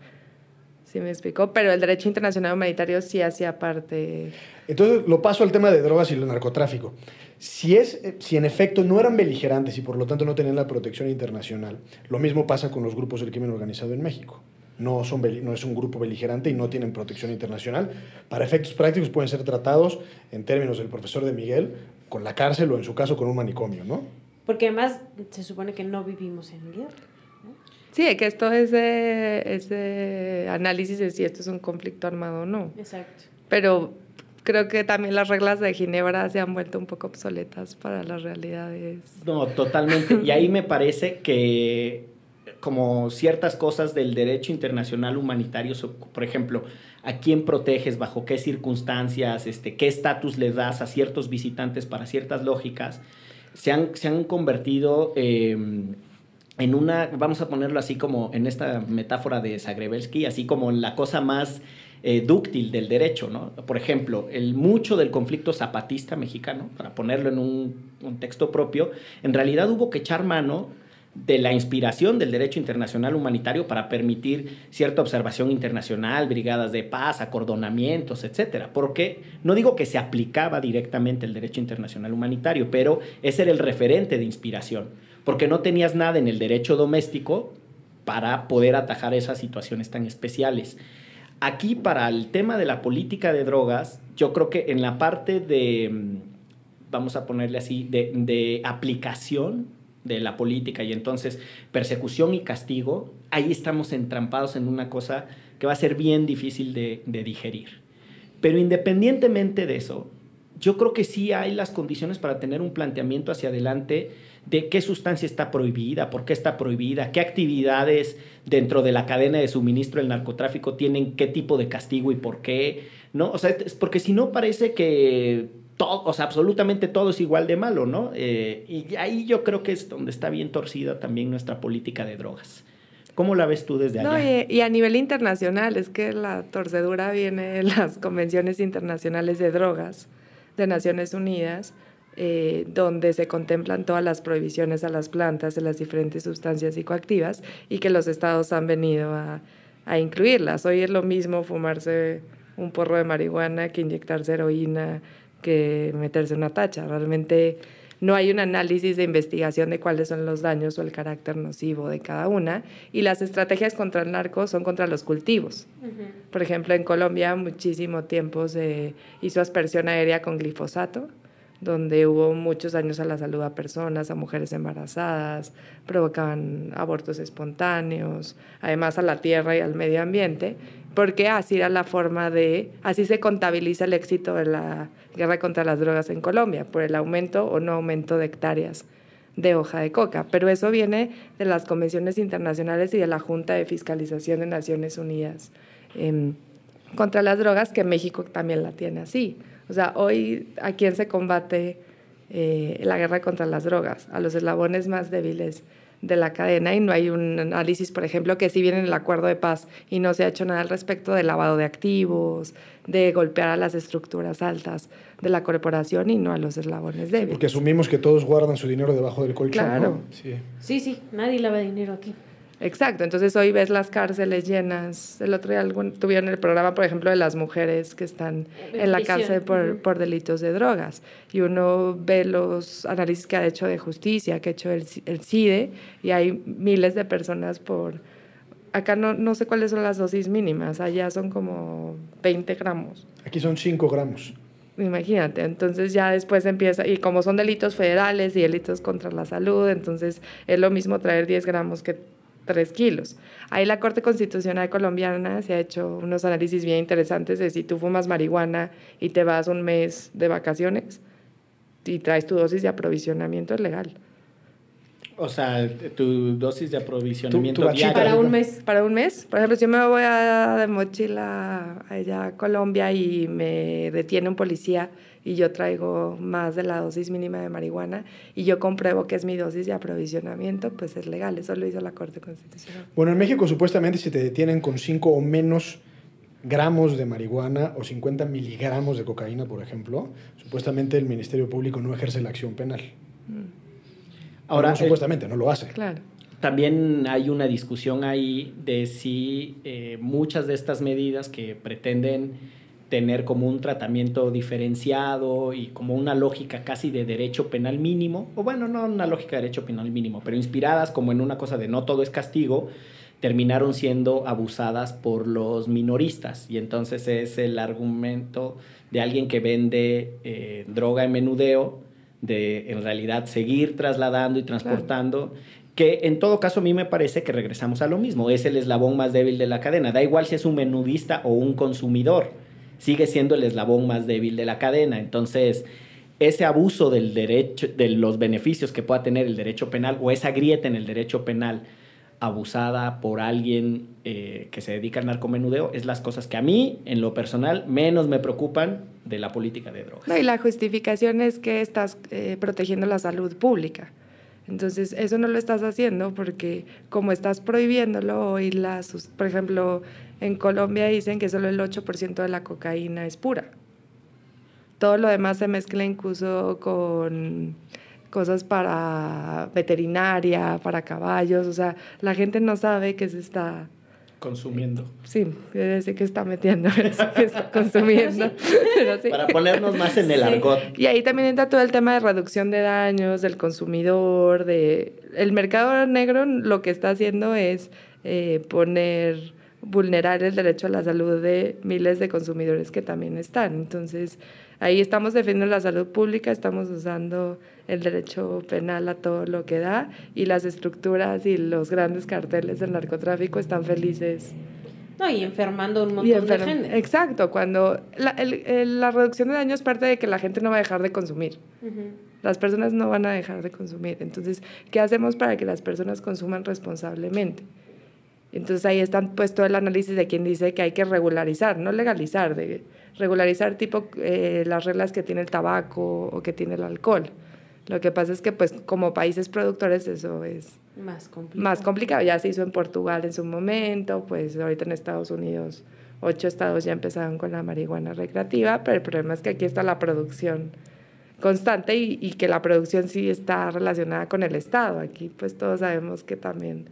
¿Sí me explicó? Pero el derecho internacional humanitario sí hacía parte. Entonces lo paso al tema de drogas y el narcotráfico. Si, es, eh, si en efecto no eran beligerantes y por lo tanto no tenían la protección internacional, lo mismo pasa con los grupos del crimen organizado en México. No, son, beli- no es un grupo beligerante y no tienen protección internacional. Para efectos prácticos pueden ser tratados, en términos del profesor de Miguel, con la cárcel o en su caso con un manicomio, ¿no? Porque además se supone que no vivimos en guerra. Sí, que esto es de, ese análisis de si esto es un conflicto armado o no. Exacto. Pero creo que también las reglas de Ginebra se han vuelto un poco obsoletas para las realidades. No, totalmente. Y ahí me parece que como ciertas cosas del derecho internacional humanitario, por ejemplo, a quién proteges, bajo qué circunstancias, este, qué estatus le das a ciertos visitantes para ciertas lógicas, se han, se han convertido eh, en una, vamos a ponerlo así como en esta metáfora de Zagrebelsky, así como en la cosa más eh, dúctil del derecho, ¿no? Por ejemplo, el mucho del conflicto zapatista mexicano, para ponerlo en un, un texto propio, en realidad hubo que echar mano de la inspiración del derecho internacional humanitario para permitir cierta observación internacional, brigadas de paz, acordonamientos, etcétera. Porque no digo que se aplicaba directamente el derecho internacional humanitario, pero ese era el referente de inspiración, porque no tenías nada en el derecho doméstico para poder atajar esas situaciones tan especiales. Aquí para el tema de la política de drogas, yo creo que en la parte de, mm, vamos a ponerle así, de, aplicación de la política y entonces persecución y castigo, ahí estamos entrampados en una cosa que va a ser bien difícil de digerir. Pero independientemente de eso, yo creo que sí hay las condiciones para tener un planteamiento hacia adelante de qué sustancia está prohibida, por qué está prohibida, qué actividades dentro de la cadena de suministro del narcotráfico tienen qué tipo de castigo y por qué, ¿no? O sea, es porque si no parece que todo, o sea, absolutamente todo es igual de malo, ¿no? Eh, y ahí yo creo que es donde está bien torcida también nuestra política de drogas. ¿Cómo la ves tú desde allá? No, y, y a nivel internacional, es que la torcedura viene de las convenciones internacionales de drogas de Naciones Unidas, eh, donde se contemplan todas las prohibiciones a las plantas de las diferentes sustancias psicoactivas y que los estados han venido a, a incluirlas. Hoy es lo mismo fumarse un porro de marihuana que inyectarse heroína, que meterse una tacha. Realmente no hay un análisis de investigación de cuáles son los daños o el carácter nocivo de cada una. Y las estrategias contra el narco son contra los cultivos. Por ejemplo, en Colombia muchísimo tiempo se hizo aspersión aérea con glifosato donde hubo muchos daños a la salud a personas, a mujeres embarazadas, provocaban abortos espontáneos, además a la tierra y al medio ambiente, porque así era la forma de, así se contabiliza el éxito de la guerra contra las drogas en Colombia, por el aumento o no aumento de hectáreas de hoja de coca. Pero eso viene de las convenciones internacionales y de la Junta de Fiscalización de Naciones Unidas em, contra las drogas, que México también la tiene así. O sea, hoy, ¿a quién se combate eh, la guerra contra las drogas? A los eslabones más débiles de la cadena y no hay un análisis, por ejemplo, que si viene el acuerdo de paz y no se ha hecho nada al respecto del lavado de activos, de golpear a las estructuras altas de la corporación y no a los eslabones débiles. Porque asumimos que todos guardan su dinero debajo del colchón. Claro. Sí. sí, sí, nadie lava dinero aquí. Exacto, entonces hoy ves las cárceles llenas. El otro día tuvieron el programa, por ejemplo, de las mujeres que están en, la cárcel por, por, delitos de drogas. Y uno ve los análisis que ha hecho de justicia, que ha hecho el, el CIDE, y hay miles de personas por... Acá no, no sé cuáles son las dosis mínimas, allá son como 20 gramos. Aquí son 5 gramos. Imagínate, entonces ya después empieza, y como son delitos federales y delitos contra la salud, entonces es lo mismo traer 10 gramos que 3 kilos. Ahí la Corte Constitucional colombiana se ha hecho unos análisis bien interesantes de si tú fumas marihuana y te vas un mes de vacaciones y traes tu dosis de aprovisionamiento es legal. O sea, tu dosis de aprovisionamiento diario. Para un mes. Para un mes. Por ejemplo, si yo me voy a, de mochila allá a Colombia y me detiene un policía y yo traigo más de la dosis mínima de marihuana y yo compruebo que es mi dosis de aprovisionamiento, pues es legal. Eso lo hizo la Corte Constitucional. Bueno, en México supuestamente si te detienen con 5 o menos gramos de marihuana o 50 miligramos de cocaína, por ejemplo, supuestamente el Ministerio Público no ejerce la acción penal. Mm. Ahora, eh, supuestamente, no lo hace. Claro. También hay una discusión ahí de si eh, muchas de estas medidas que pretenden tener como un tratamiento diferenciado y como una lógica casi de derecho penal mínimo, o bueno, no una lógica de derecho penal mínimo, pero inspiradas como en una cosa de no todo es castigo, terminaron siendo abusadas por los minoristas. Y entonces es el argumento de alguien que vende eh, droga en menudeo, de en realidad seguir trasladando y transportando. que en todo caso a mí me parece que regresamos a lo mismo, es el eslabón más débil de la cadena, da igual si es un menudista o un consumidor sigue siendo el eslabón más débil de la cadena. Entonces, ese abuso del derecho, de los beneficios que pueda tener el derecho penal o esa grieta en el derecho penal abusada por alguien eh, que se dedica al narcomenudeo es las cosas que a mí, en lo personal, menos me preocupan de la política de drogas. Y la justificación es que estás eh, protegiendo la salud pública. Entonces, eso no lo estás haciendo porque como estás prohibiéndolo y las, por ejemplo, en Colombia dicen que solo el 8% de la cocaína es pura. Todo lo demás se mezcla incluso con cosas para veterinaria, para caballos, o sea, la gente no sabe que se está consumiendo. Sí, decir que está metiendo, que está consumiendo. Para ponernos más en el argot. Y ahí también entra todo el tema de reducción de daños, del consumidor, de... El mercado negro lo que está haciendo es eh, poner vulnerar el derecho a la salud de miles de consumidores que también están. Entonces, ahí estamos defendiendo la salud pública, estamos usando el derecho penal a todo lo que da y las estructuras y los grandes carteles del narcotráfico están felices. No, y enfermando un montón de gente. Exacto, cuando la, la, reducción de daños parte de que la gente no va a dejar de consumir. Las personas no van a dejar de consumir. Entonces, ¿qué hacemos para que las personas consuman responsablemente? Entonces ahí están puesto el análisis de quien dice que hay que regularizar, no legalizar, de regularizar tipo eh, las reglas que tiene el tabaco o que tiene el alcohol. Lo que pasa es que pues como países productores eso es más complicado. más complicado. Ya se hizo en Portugal en su momento, pues ahorita en Estados Unidos ocho estados ya empezaron con la marihuana recreativa, pero el problema es que aquí está la producción constante y, y que la producción sí está relacionada con el Estado. Aquí pues todos sabemos que también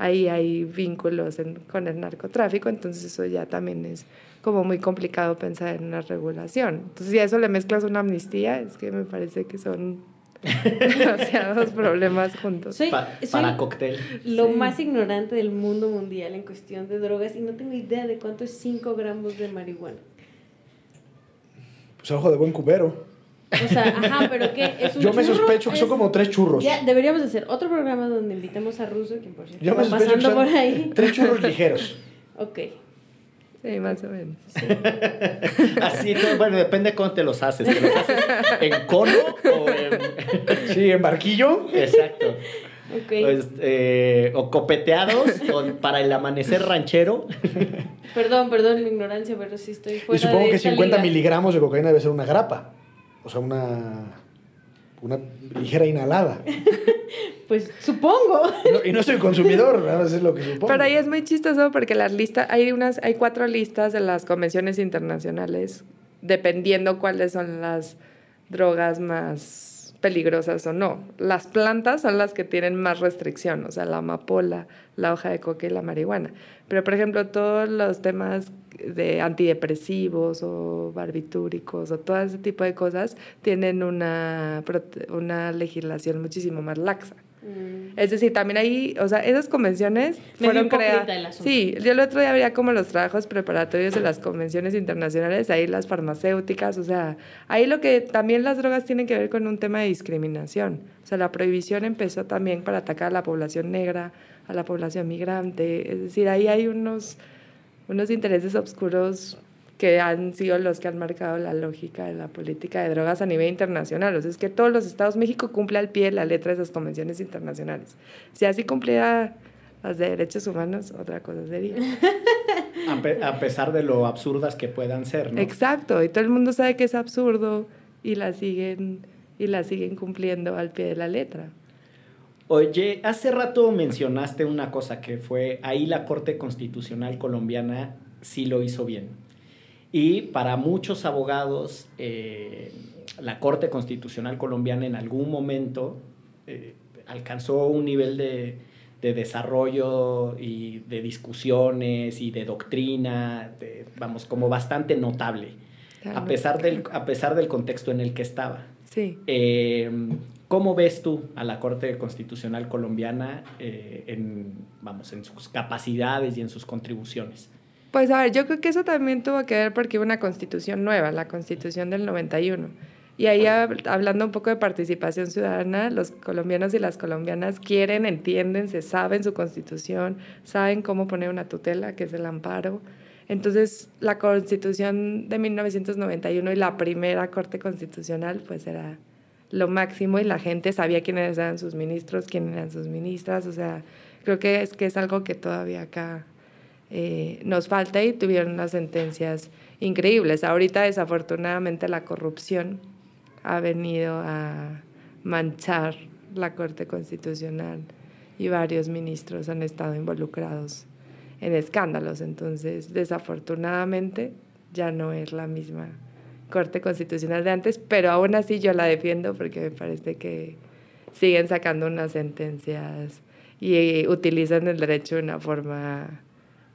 ahí hay vínculos con el narcotráfico, entonces eso ya también es como muy complicado pensar en una regulación. Entonces, si a eso le mezclas una amnistía, es que me parece que son demasiados problemas juntos. Soy, Pa- soy para cóctel. lo Sí. más ignorante del mundo mundial en cuestión de drogas y no tengo idea de cuánto es 5 gramos de marihuana. Pues ojo de buen cubero. O sea, ajá, pero ¿qué? ¿Es un Yo me churro? sospecho que son Es- como tres churros. Ya, deberíamos hacer otro programa donde invitemos a Russo, quien por cierto Yo me está sospecho que pasando por ahí. tres churros ligeros. Ok. Sí, más o menos. Así, no, bueno, depende cómo te los haces. ¿Te los haces en cono o en...? Sí, en barquillo. Exacto. Ok. O, este, o copeteados o para el amanecer ranchero. Perdón, perdón mi ignorancia, pero sí estoy fuera Y supongo de que esta 50 liga. miligramos de cocaína debe ser una grapa. O sea, una, una ligera inhalada. Pues supongo. No- y no soy consumidor, nada más es lo que supongo. Pero ahí es muy chistoso porque las listas, hay unas, hay cuatro listas de las convenciones internacionales, dependiendo cuáles son las drogas más peligrosas o no. Las plantas son las que tienen más restricción, o sea, la amapola, la hoja de coca y la marihuana. Pero, por ejemplo, todos los temas de antidepresivos o barbitúricos o todo ese tipo de cosas tienen una, una legislación muchísimo más laxa. Mm, Es decir, también ahí, o sea, esas convenciones fueron creadas. Sí, yo el otro día veía como los trabajos preparatorios de las convenciones internacionales, ahí las farmacéuticas, o sea, ahí lo que también las drogas tienen que ver con un tema de discriminación. O sea, la prohibición empezó también para atacar a la población negra, a la población migrante, es decir, ahí hay unos, unos intereses oscuros que han sido los que han marcado la lógica de la política de drogas a nivel internacional. O sea, es que todos los estados, México cumple al pie la letra de esas convenciones internacionales. Si así cumpliera las de derechos humanos, otra cosa sería. A, pe- a pesar de lo absurdas que puedan ser, ¿no? Exacto, y todo el mundo sabe que es absurdo y la siguen y la siguen cumpliendo al pie de la letra. Oye, hace rato mencionaste una cosa que fue ahí la Corte Constitucional colombiana sí lo hizo bien. Y para muchos abogados, eh, la Corte Constitucional colombiana en algún momento eh, alcanzó un nivel de, de desarrollo y de discusiones y de doctrina, de- vamos, como bastante notable, a pesar, del, a pesar del contexto en el que estaba. Sí. Eh, ¿Cómo ves tú a la Corte Constitucional colombiana en, vamos, en sus capacidades y en sus contribuciones? Pues a ver, yo creo que eso también tuvo que ver porque hubo una constitución nueva, la constitución del 91. Y ahí hab- hablando un poco de participación ciudadana, los colombianos y las colombianas quieren, entienden, se saben su constitución, saben cómo poner una tutela, que es el amparo. Entonces, la constitución de 1991 y la primera corte constitucional, pues era lo máximo y la gente sabía quiénes eran sus ministros, quiénes eran sus ministras. O sea, creo que es que es algo que todavía acá eh, nos falta y tuvieron unas sentencias increíbles. Ahorita, desafortunadamente, la corrupción ha venido a manchar la Corte Constitucional y varios ministros han estado involucrados en escándalos. Entonces, desafortunadamente, ya no es la misma Corte Constitucional de antes, pero aún así yo la defiendo porque me parece que siguen sacando unas sentencias y utilizan el derecho de una forma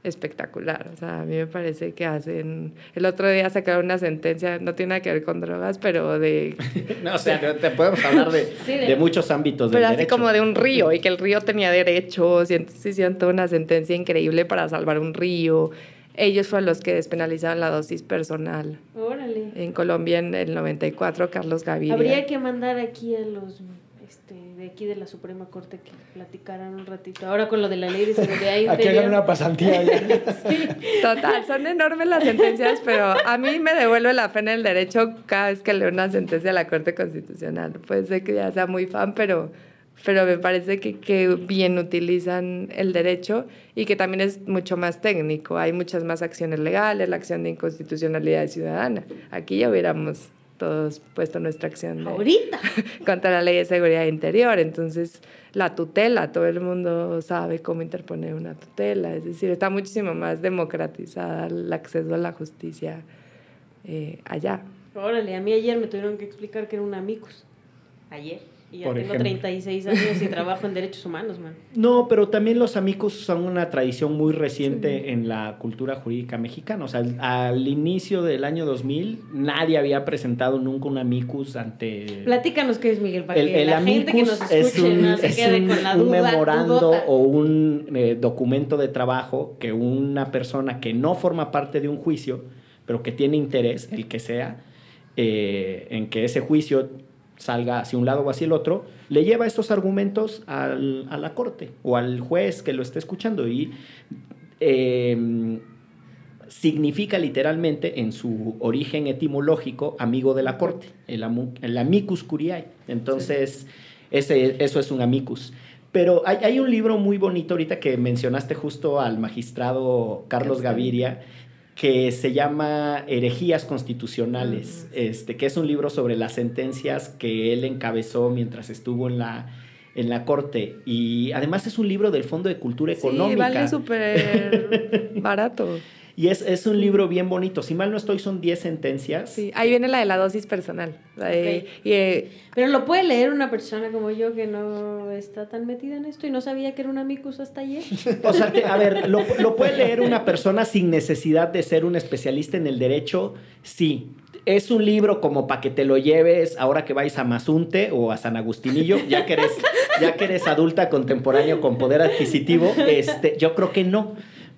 espectacular. O sea, a mí me parece que hacen... El otro día sacaron una sentencia, no tiene nada que ver con drogas, pero de... No, o sea, te podemos hablar de, Sí, de- de muchos ámbitos del Pero así como de un río y que el río tenía derechos y entonces hicieron toda una sentencia increíble para salvar un río. Ellos fueron los que despenalizaron la dosis personal. Órale. En Colombia en el 94, Carlos Gaviria. Habría que mandar aquí a los este, de aquí de la Suprema Corte que platicaran un ratito. Ahora con lo de la ley de seguridad Aquí hagan interior. una pasantía. ya. Total, son enormes las sentencias, pero a mí me devuelve la fe en el derecho cada vez que leo una sentencia de la Corte Constitucional. Puede ser que ya sea muy fan, pero, pero me parece que, que bien utilizan el derecho y que también es mucho más técnico. Hay muchas más acciones legales, la acción de inconstitucionalidad ciudadana. Aquí ya hubiéramos todos puesto nuestra acción de, Ahorita. contra la ley de seguridad interior. Entonces, la tutela, todo el mundo sabe cómo interponer una tutela. Es decir, está muchísimo más democratizada el acceso a la justicia eh, allá. Órale, a mí ayer me tuvieron que explicar que era un amicus. Ayer. Y ya tengo 36 años y trabajo en derechos humanos, man. No, pero también los amicus son una tradición muy reciente en la cultura jurídica mexicana. O sea, al, al, inicio del año 2000 nadie había presentado nunca un amicus ante... Platícanos qué es, Miguel, para el, que el la gente que nos escuche es un, no se quede un, con la duda. Un memorando o un eh, documento de trabajo que una persona que no forma parte de un juicio, pero que tiene interés, el que sea, eh, en que ese juicio salga hacia un lado o hacia el otro, le lleva estos argumentos al, a la corte o al juez que lo esté escuchando y eh, significa literalmente en su origen etimológico amigo de la corte, el, el amicus curiae. Entonces, ese, eso es un amicus. Pero hay, hay, un libro muy bonito ahorita que mencionaste justo al magistrado Carlos Gaviria, que se llama Herejías Constitucionales, este, que es un libro sobre las sentencias que él encabezó mientras estuvo en la, en la corte. Y además es un libro del Fondo de Cultura Económica. Sí, vale súper barato. Y es, es, un libro bien bonito. Si mal no estoy, son 10 sentencias. Sí, ahí viene la de la dosis personal. De, y, eh, Pero lo puede leer una persona como yo que no está tan metida en esto y no sabía que era un amicus hasta ayer. O sea, que, a ver, ¿lo, ¿lo puede leer una persona sin necesidad de ser un especialista en el derecho? Sí. Es un libro como para que te lo lleves ahora que vais a Mazunte o a San Agustinillo, ya que eres, ya que eres adulta contemporáneo con poder adquisitivo. Este, yo creo que no.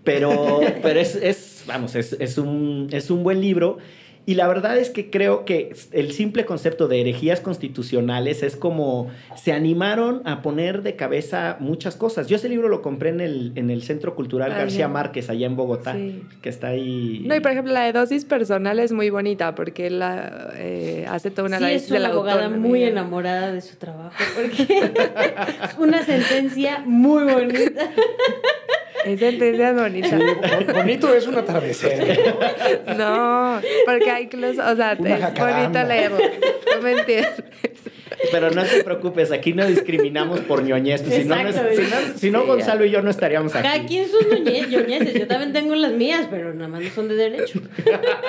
Pero, pero es, es vamos, es, es, un, es un buen libro. Y la verdad es que creo que el simple concepto de herejías constitucionales es como se animaron a poner de cabeza muchas cosas. Yo ese libro lo compré en el, en el Centro Cultural ah, García Márquez, allá en Bogotá, sí. que está ahí. No, y por ejemplo, la de dosis personal es muy bonita porque la, eh, hace toda una sí, es una abogada muy enamorada de su trabajo porque es una sentencia muy bonita. Es sentencia bonita. Sí, bonito es un atardecer. No, porque hay los, o sea, es bonito leerlo. No me entiendes. Pero no te preocupes, aquí no discriminamos por ñoñez. Si no, no, si no, si no sí, Gonzalo y yo no estaríamos aquí. Cada quien sus ñoñeces. Yo también tengo las mías, pero nada más no son de derecho.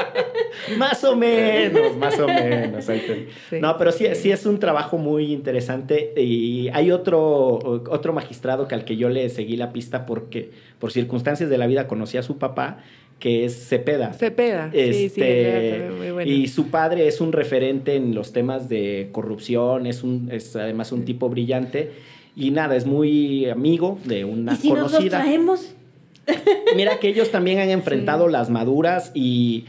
más o menos, más o menos. Sí. No, pero sí, sí es un trabajo muy interesante. Y hay otro, otro magistrado que al que yo le seguí la pista porque por circunstancias de la vida conocí a su papá que es Cepeda. Cepeda, este, sí, sí, muy bueno. Y su padre es un referente en los temas de corrupción, es, un, es además un tipo brillante. Y nada, es muy amigo de una ¿Y si conocida. Nos los traemos? Mira que ellos también han enfrentado sí. las maduras y,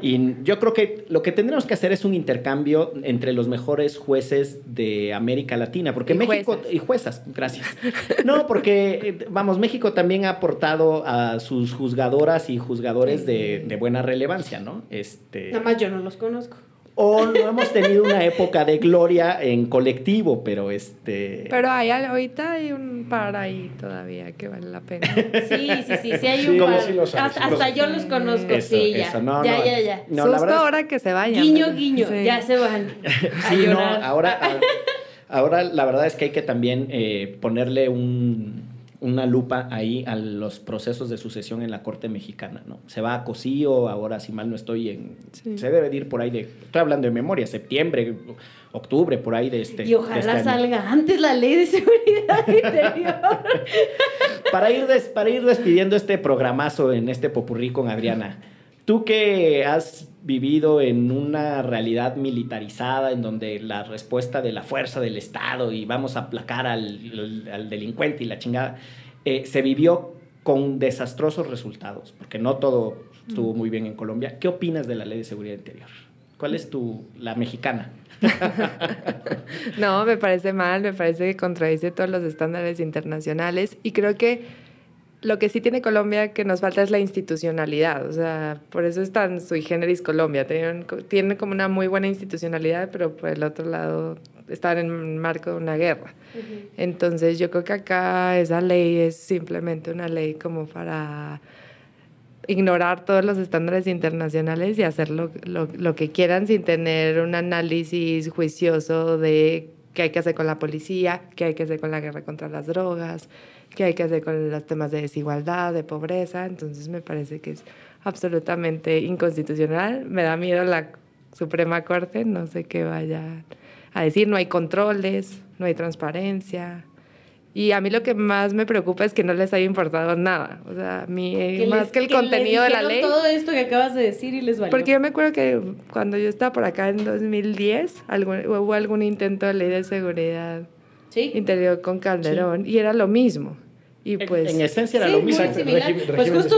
y, yo creo que lo que tendremos que hacer es un intercambio entre los mejores jueces de América Latina, porque y México juezas. y juezas, gracias. No, porque vamos, México también ha aportado a sus juzgadoras y juzgadores de, de buena relevancia, ¿no? Este Nada más yo no los conozco o no hemos tenido una época de gloria en colectivo, pero este... Pero hay, ahorita hay un par ahí todavía que vale la pena. Sí, sí, sí, sí hay un par. Sí hasta, sí hasta yo los conozco, eso, sí, ya. Eso, no, ya, no, ya, ya, no, Susto ahora que se vayan. Guiño, guiño, sí. ya se van. Sí, no, ahora, ahora la verdad es que hay que también eh, ponerle un una lupa ahí a los procesos de sucesión en la Corte Mexicana, ¿no? Se va a Cosío, ahora si mal no estoy en... Sí. Se debe de ir por ahí de... Estoy hablando de memoria, septiembre, octubre, por ahí de este... Y ojalá este salga antes la ley de seguridad interior. para, ir des, para ir despidiendo este programazo en este popurrí con Adriana, tú que has vivido en una realidad militarizada en donde la respuesta de la fuerza del Estado y vamos a aplacar al, delincuente y la chingada, eh, se vivió con desastrosos resultados, porque no todo estuvo muy bien en Colombia. ¿Qué opinas de la ley de seguridad interior? ¿Cuál es tu, la mexicana? no, me parece mal, me parece que contradice todos los estándares internacionales y creo que lo que sí tiene Colombia que nos falta es la institucionalidad, o sea, por eso es tan sui generis Colombia, tiene, tiene como una muy buena institucionalidad, pero por el otro lado están en el marco de una guerra. Uh -huh. Entonces yo creo que acá esa ley es simplemente una ley como para ignorar todos los estándares internacionales y hacer lo, lo, lo que quieran sin tener un análisis juicioso de qué hay que hacer con la policía, qué hay que hacer con la guerra contra las drogas, qué hay que hacer con los temas de desigualdad, de pobreza. Entonces me parece que es absolutamente inconstitucional. Me da miedo la Suprema Corte, no sé qué vaya a decir, no hay controles. no hay transparencia. Y a mí lo que más me preocupa es que no les haya importado nada. O sea, a mí, más que el contenido de la ley. todo esto que acabas de decir y les valió. Porque yo me acuerdo que cuando yo estaba por acá en 2010, hubo algún intento de ley de seguridad interior con Calderón y era lo mismo. Y pues, en, esencia era lo mismo. pues justo,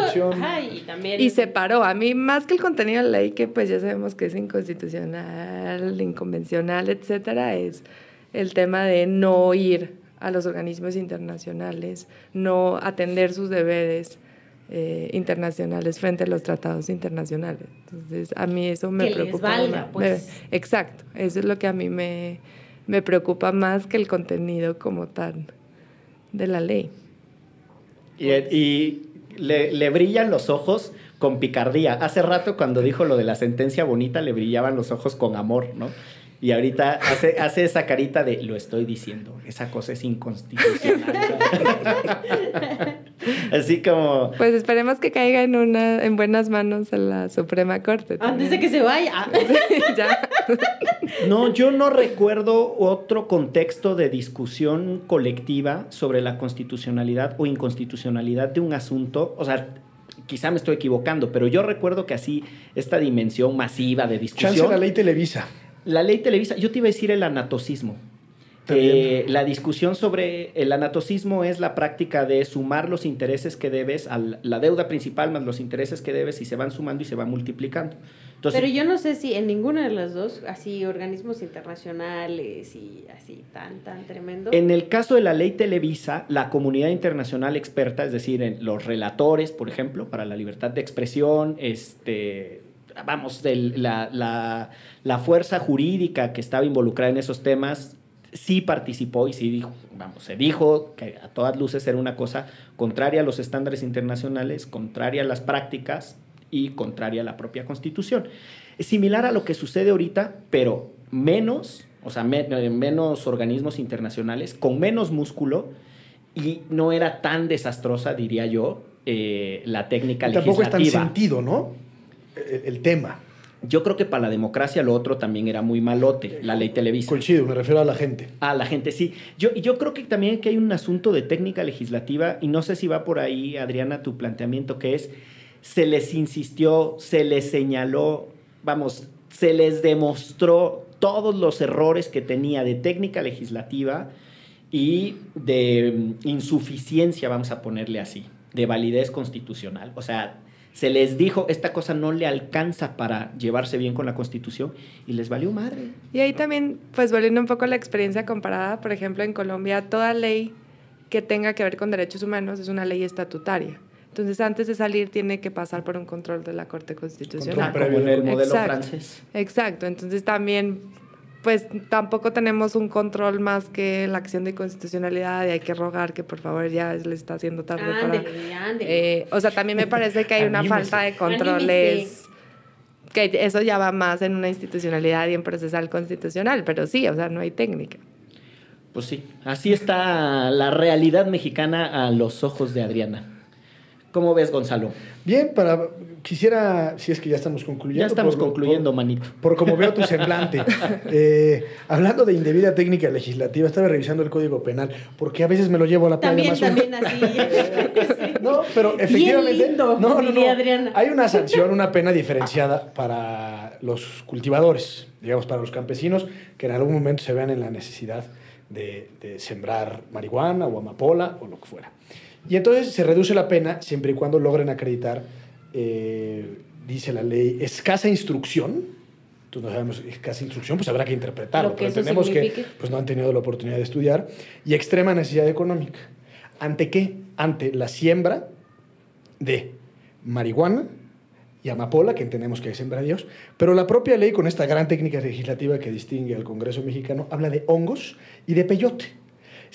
y, también... y se paró. A mí, más que el contenido de la ley, que pues ya sabemos que es inconstitucional, inconvencional, etcétera, es el tema de no ir a los organismos internacionales, no atender sus deberes eh, internacionales frente a los tratados internacionales. Entonces, a mí eso me preocupa. Les valga, pues. exacto, eso es lo que a mí me, me preocupa más que el contenido como tal de la ley. Y, le, le, brillan los ojos con picardía. Hace rato cuando dijo lo de la sentencia bonita, le brillaban los ojos con amor, ¿no? Y ahorita hace, hace esa carita de lo estoy diciendo, esa cosa es inconstitucional. Así como. Pues esperemos que caiga en una, en buenas manos en la Suprema Corte. Antes de que se vaya. ya. No, yo no recuerdo otro contexto de discusión colectiva sobre la constitucionalidad o inconstitucionalidad de un asunto. O sea, quizá me estoy equivocando, pero yo recuerdo que así esta dimensión masiva de discusión. Chance la ley Televisa. La ley Televisa, yo te iba a decir el anatocismo. Eh, la discusión sobre el anatocismo es la práctica de sumar los intereses que debes a la deuda principal más los intereses que debes y se van sumando y se van multiplicando. Pero yo no sé si en ninguna de las dos, así organismos internacionales y así tan, tan tremendo. En el caso de la ley Televisa, la comunidad internacional experta, es decir, en los relatores, por ejemplo, para la libertad de expresión, este, vamos, la, la, fuerza jurídica que estaba involucrada en esos temas sí participó y sí dijo, vamos, se dijo que a todas luces era una cosa contraria a los estándares internacionales, contraria a las prácticas y contraria a la propia constitución. Es similar a lo que sucede ahorita, pero menos, o sea, menos organismos internacionales, con menos músculo y no era tan desastrosa, diría yo, eh, la técnica legislativa. Tampoco es tan sentido, ¿no? el tema. Yo creo que para la democracia lo otro también era muy malote, la ley Televisa. Coincido, me refiero a la gente. A la gente, sí. Yo, yo creo que también que hay un asunto de técnica legislativa, y no sé si va por ahí, Adriana, tu planteamiento, que es, se les insistió, se les señaló, vamos, se les demostró todos los errores que tenía de técnica legislativa y de mm, insuficiencia, vamos a ponerle así, de validez constitucional. O sea, se les dijo, esta cosa no le alcanza para llevarse bien con la Constitución y les valió madre. Y ahí también, pues volviendo un poco a la experiencia comparada, por ejemplo, en Colombia, toda ley que tenga que ver con derechos humanos es una ley estatutaria. Entonces, antes de salir, tiene que pasar por un control de la Corte Constitucional. Como en el modelo francés. Exacto. Entonces, también pues tampoco tenemos un control más que la acción de constitucionalidad y hay que rogar que por favor ya le está haciendo tarde para... Eh, o sea, también me parece que hay una falta de controles que eso ya va más en una institucionalidad y en procesal constitucional, pero sí, o sea, no hay técnica. Pues sí, así está la realidad mexicana a los ojos de Adriana. ¿Cómo ves, Gonzalo? Bien, para quisiera, si es que ya estamos concluyendo. Ya estamos concluyendo, manito. Por como veo tu semblante. Eh, hablando de indebida técnica legislativa, estaba revisando el Código Penal, porque a veces me lo llevo a la playa También, también así. no, pero efectivamente. lindo, no, no, no. Hay una sanción, una pena diferenciada para los cultivadores, digamos, para los campesinos, que en algún momento se vean en la necesidad de, de sembrar marihuana o amapola o lo que fuera. Y entonces se reduce la pena siempre y cuando logren acreditar, eh, dice la ley, escasa instrucción. Entonces no sabemos escasa instrucción, pues habrá que interpretarlo. pero entendemos que pues, no han tenido la oportunidad de estudiar. Y extrema necesidad económica. ¿Ante qué? Ante la siembra de marihuana y amapola, que entendemos que es Dios, pero la propia ley, con esta gran técnica legislativa que distingue al Congreso mexicano, habla de hongos y de peyote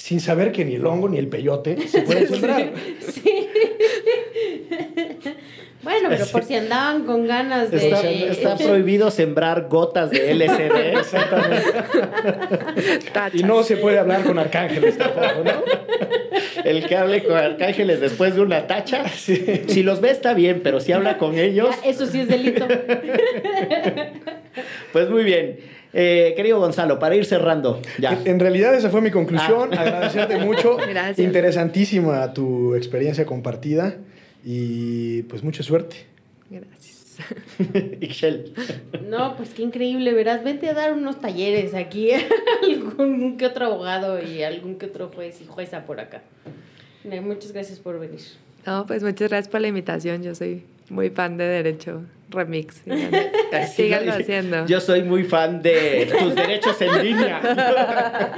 sin saber que ni el hongo ni el peyote se pueden sembrar. Sí. Bueno, pero por si andaban con ganas de... Está, prohibido sembrar gotas de LSD. Exactamente. y no se puede hablar con arcángeles tampoco, ¿no? El que hable con arcángeles después de una tacha, si los ve está bien, pero si habla con ellos... eso sí es delito. Pues muy bien. Eh, querido Gonzalo, para ir cerrando, ya. En, en realidad esa fue mi conclusión. Agradecerte mucho. Gracias. Interesantísima tu experiencia compartida y pues mucha suerte. Gracias. Ixchel. No, pues qué increíble, verás. Vente a dar unos talleres aquí. algún que otro abogado y algún que otro juez y jueza por acá. Muchas gracias por venir. No, pues muchas gracias por la invitación. Yo soy muy fan de Derecho Remix. Síganlo lo- haciendo. Yo soy muy fan de tus derechos en línea.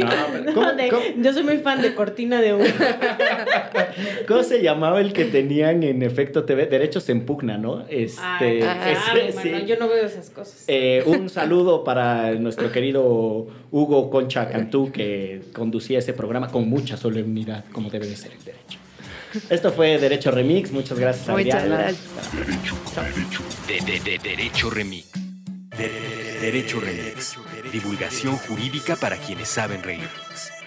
No, ¿cómo, De- cómo- Yo soy muy fan de Cortina de Humo. cómo se llamaba el que tenían en efecto TV? Derechos en pugna, ¿no? Este, Ay, ah, claro, ese- mano, sí. yo no veo esas cosas. Eh, un saludo para nuestro querido Hugo Concha Cantú, que conducía ese programa con mucha solemnidad, como debe de ser el derecho. Esto fue Derecho Remix. Muchas gracias, Muchas Adriana. gracias. De, de- de Derecho Remix. De, de- Derecho Remix. Divulgación jurídica para quienes saben reír.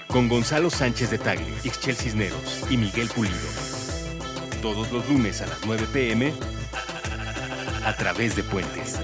Con Gonzalo Sánchez de Tagle, Ixchel Cisneros y Miguel Pulido. Todos los lunes a las 9 pm a través de Puentes.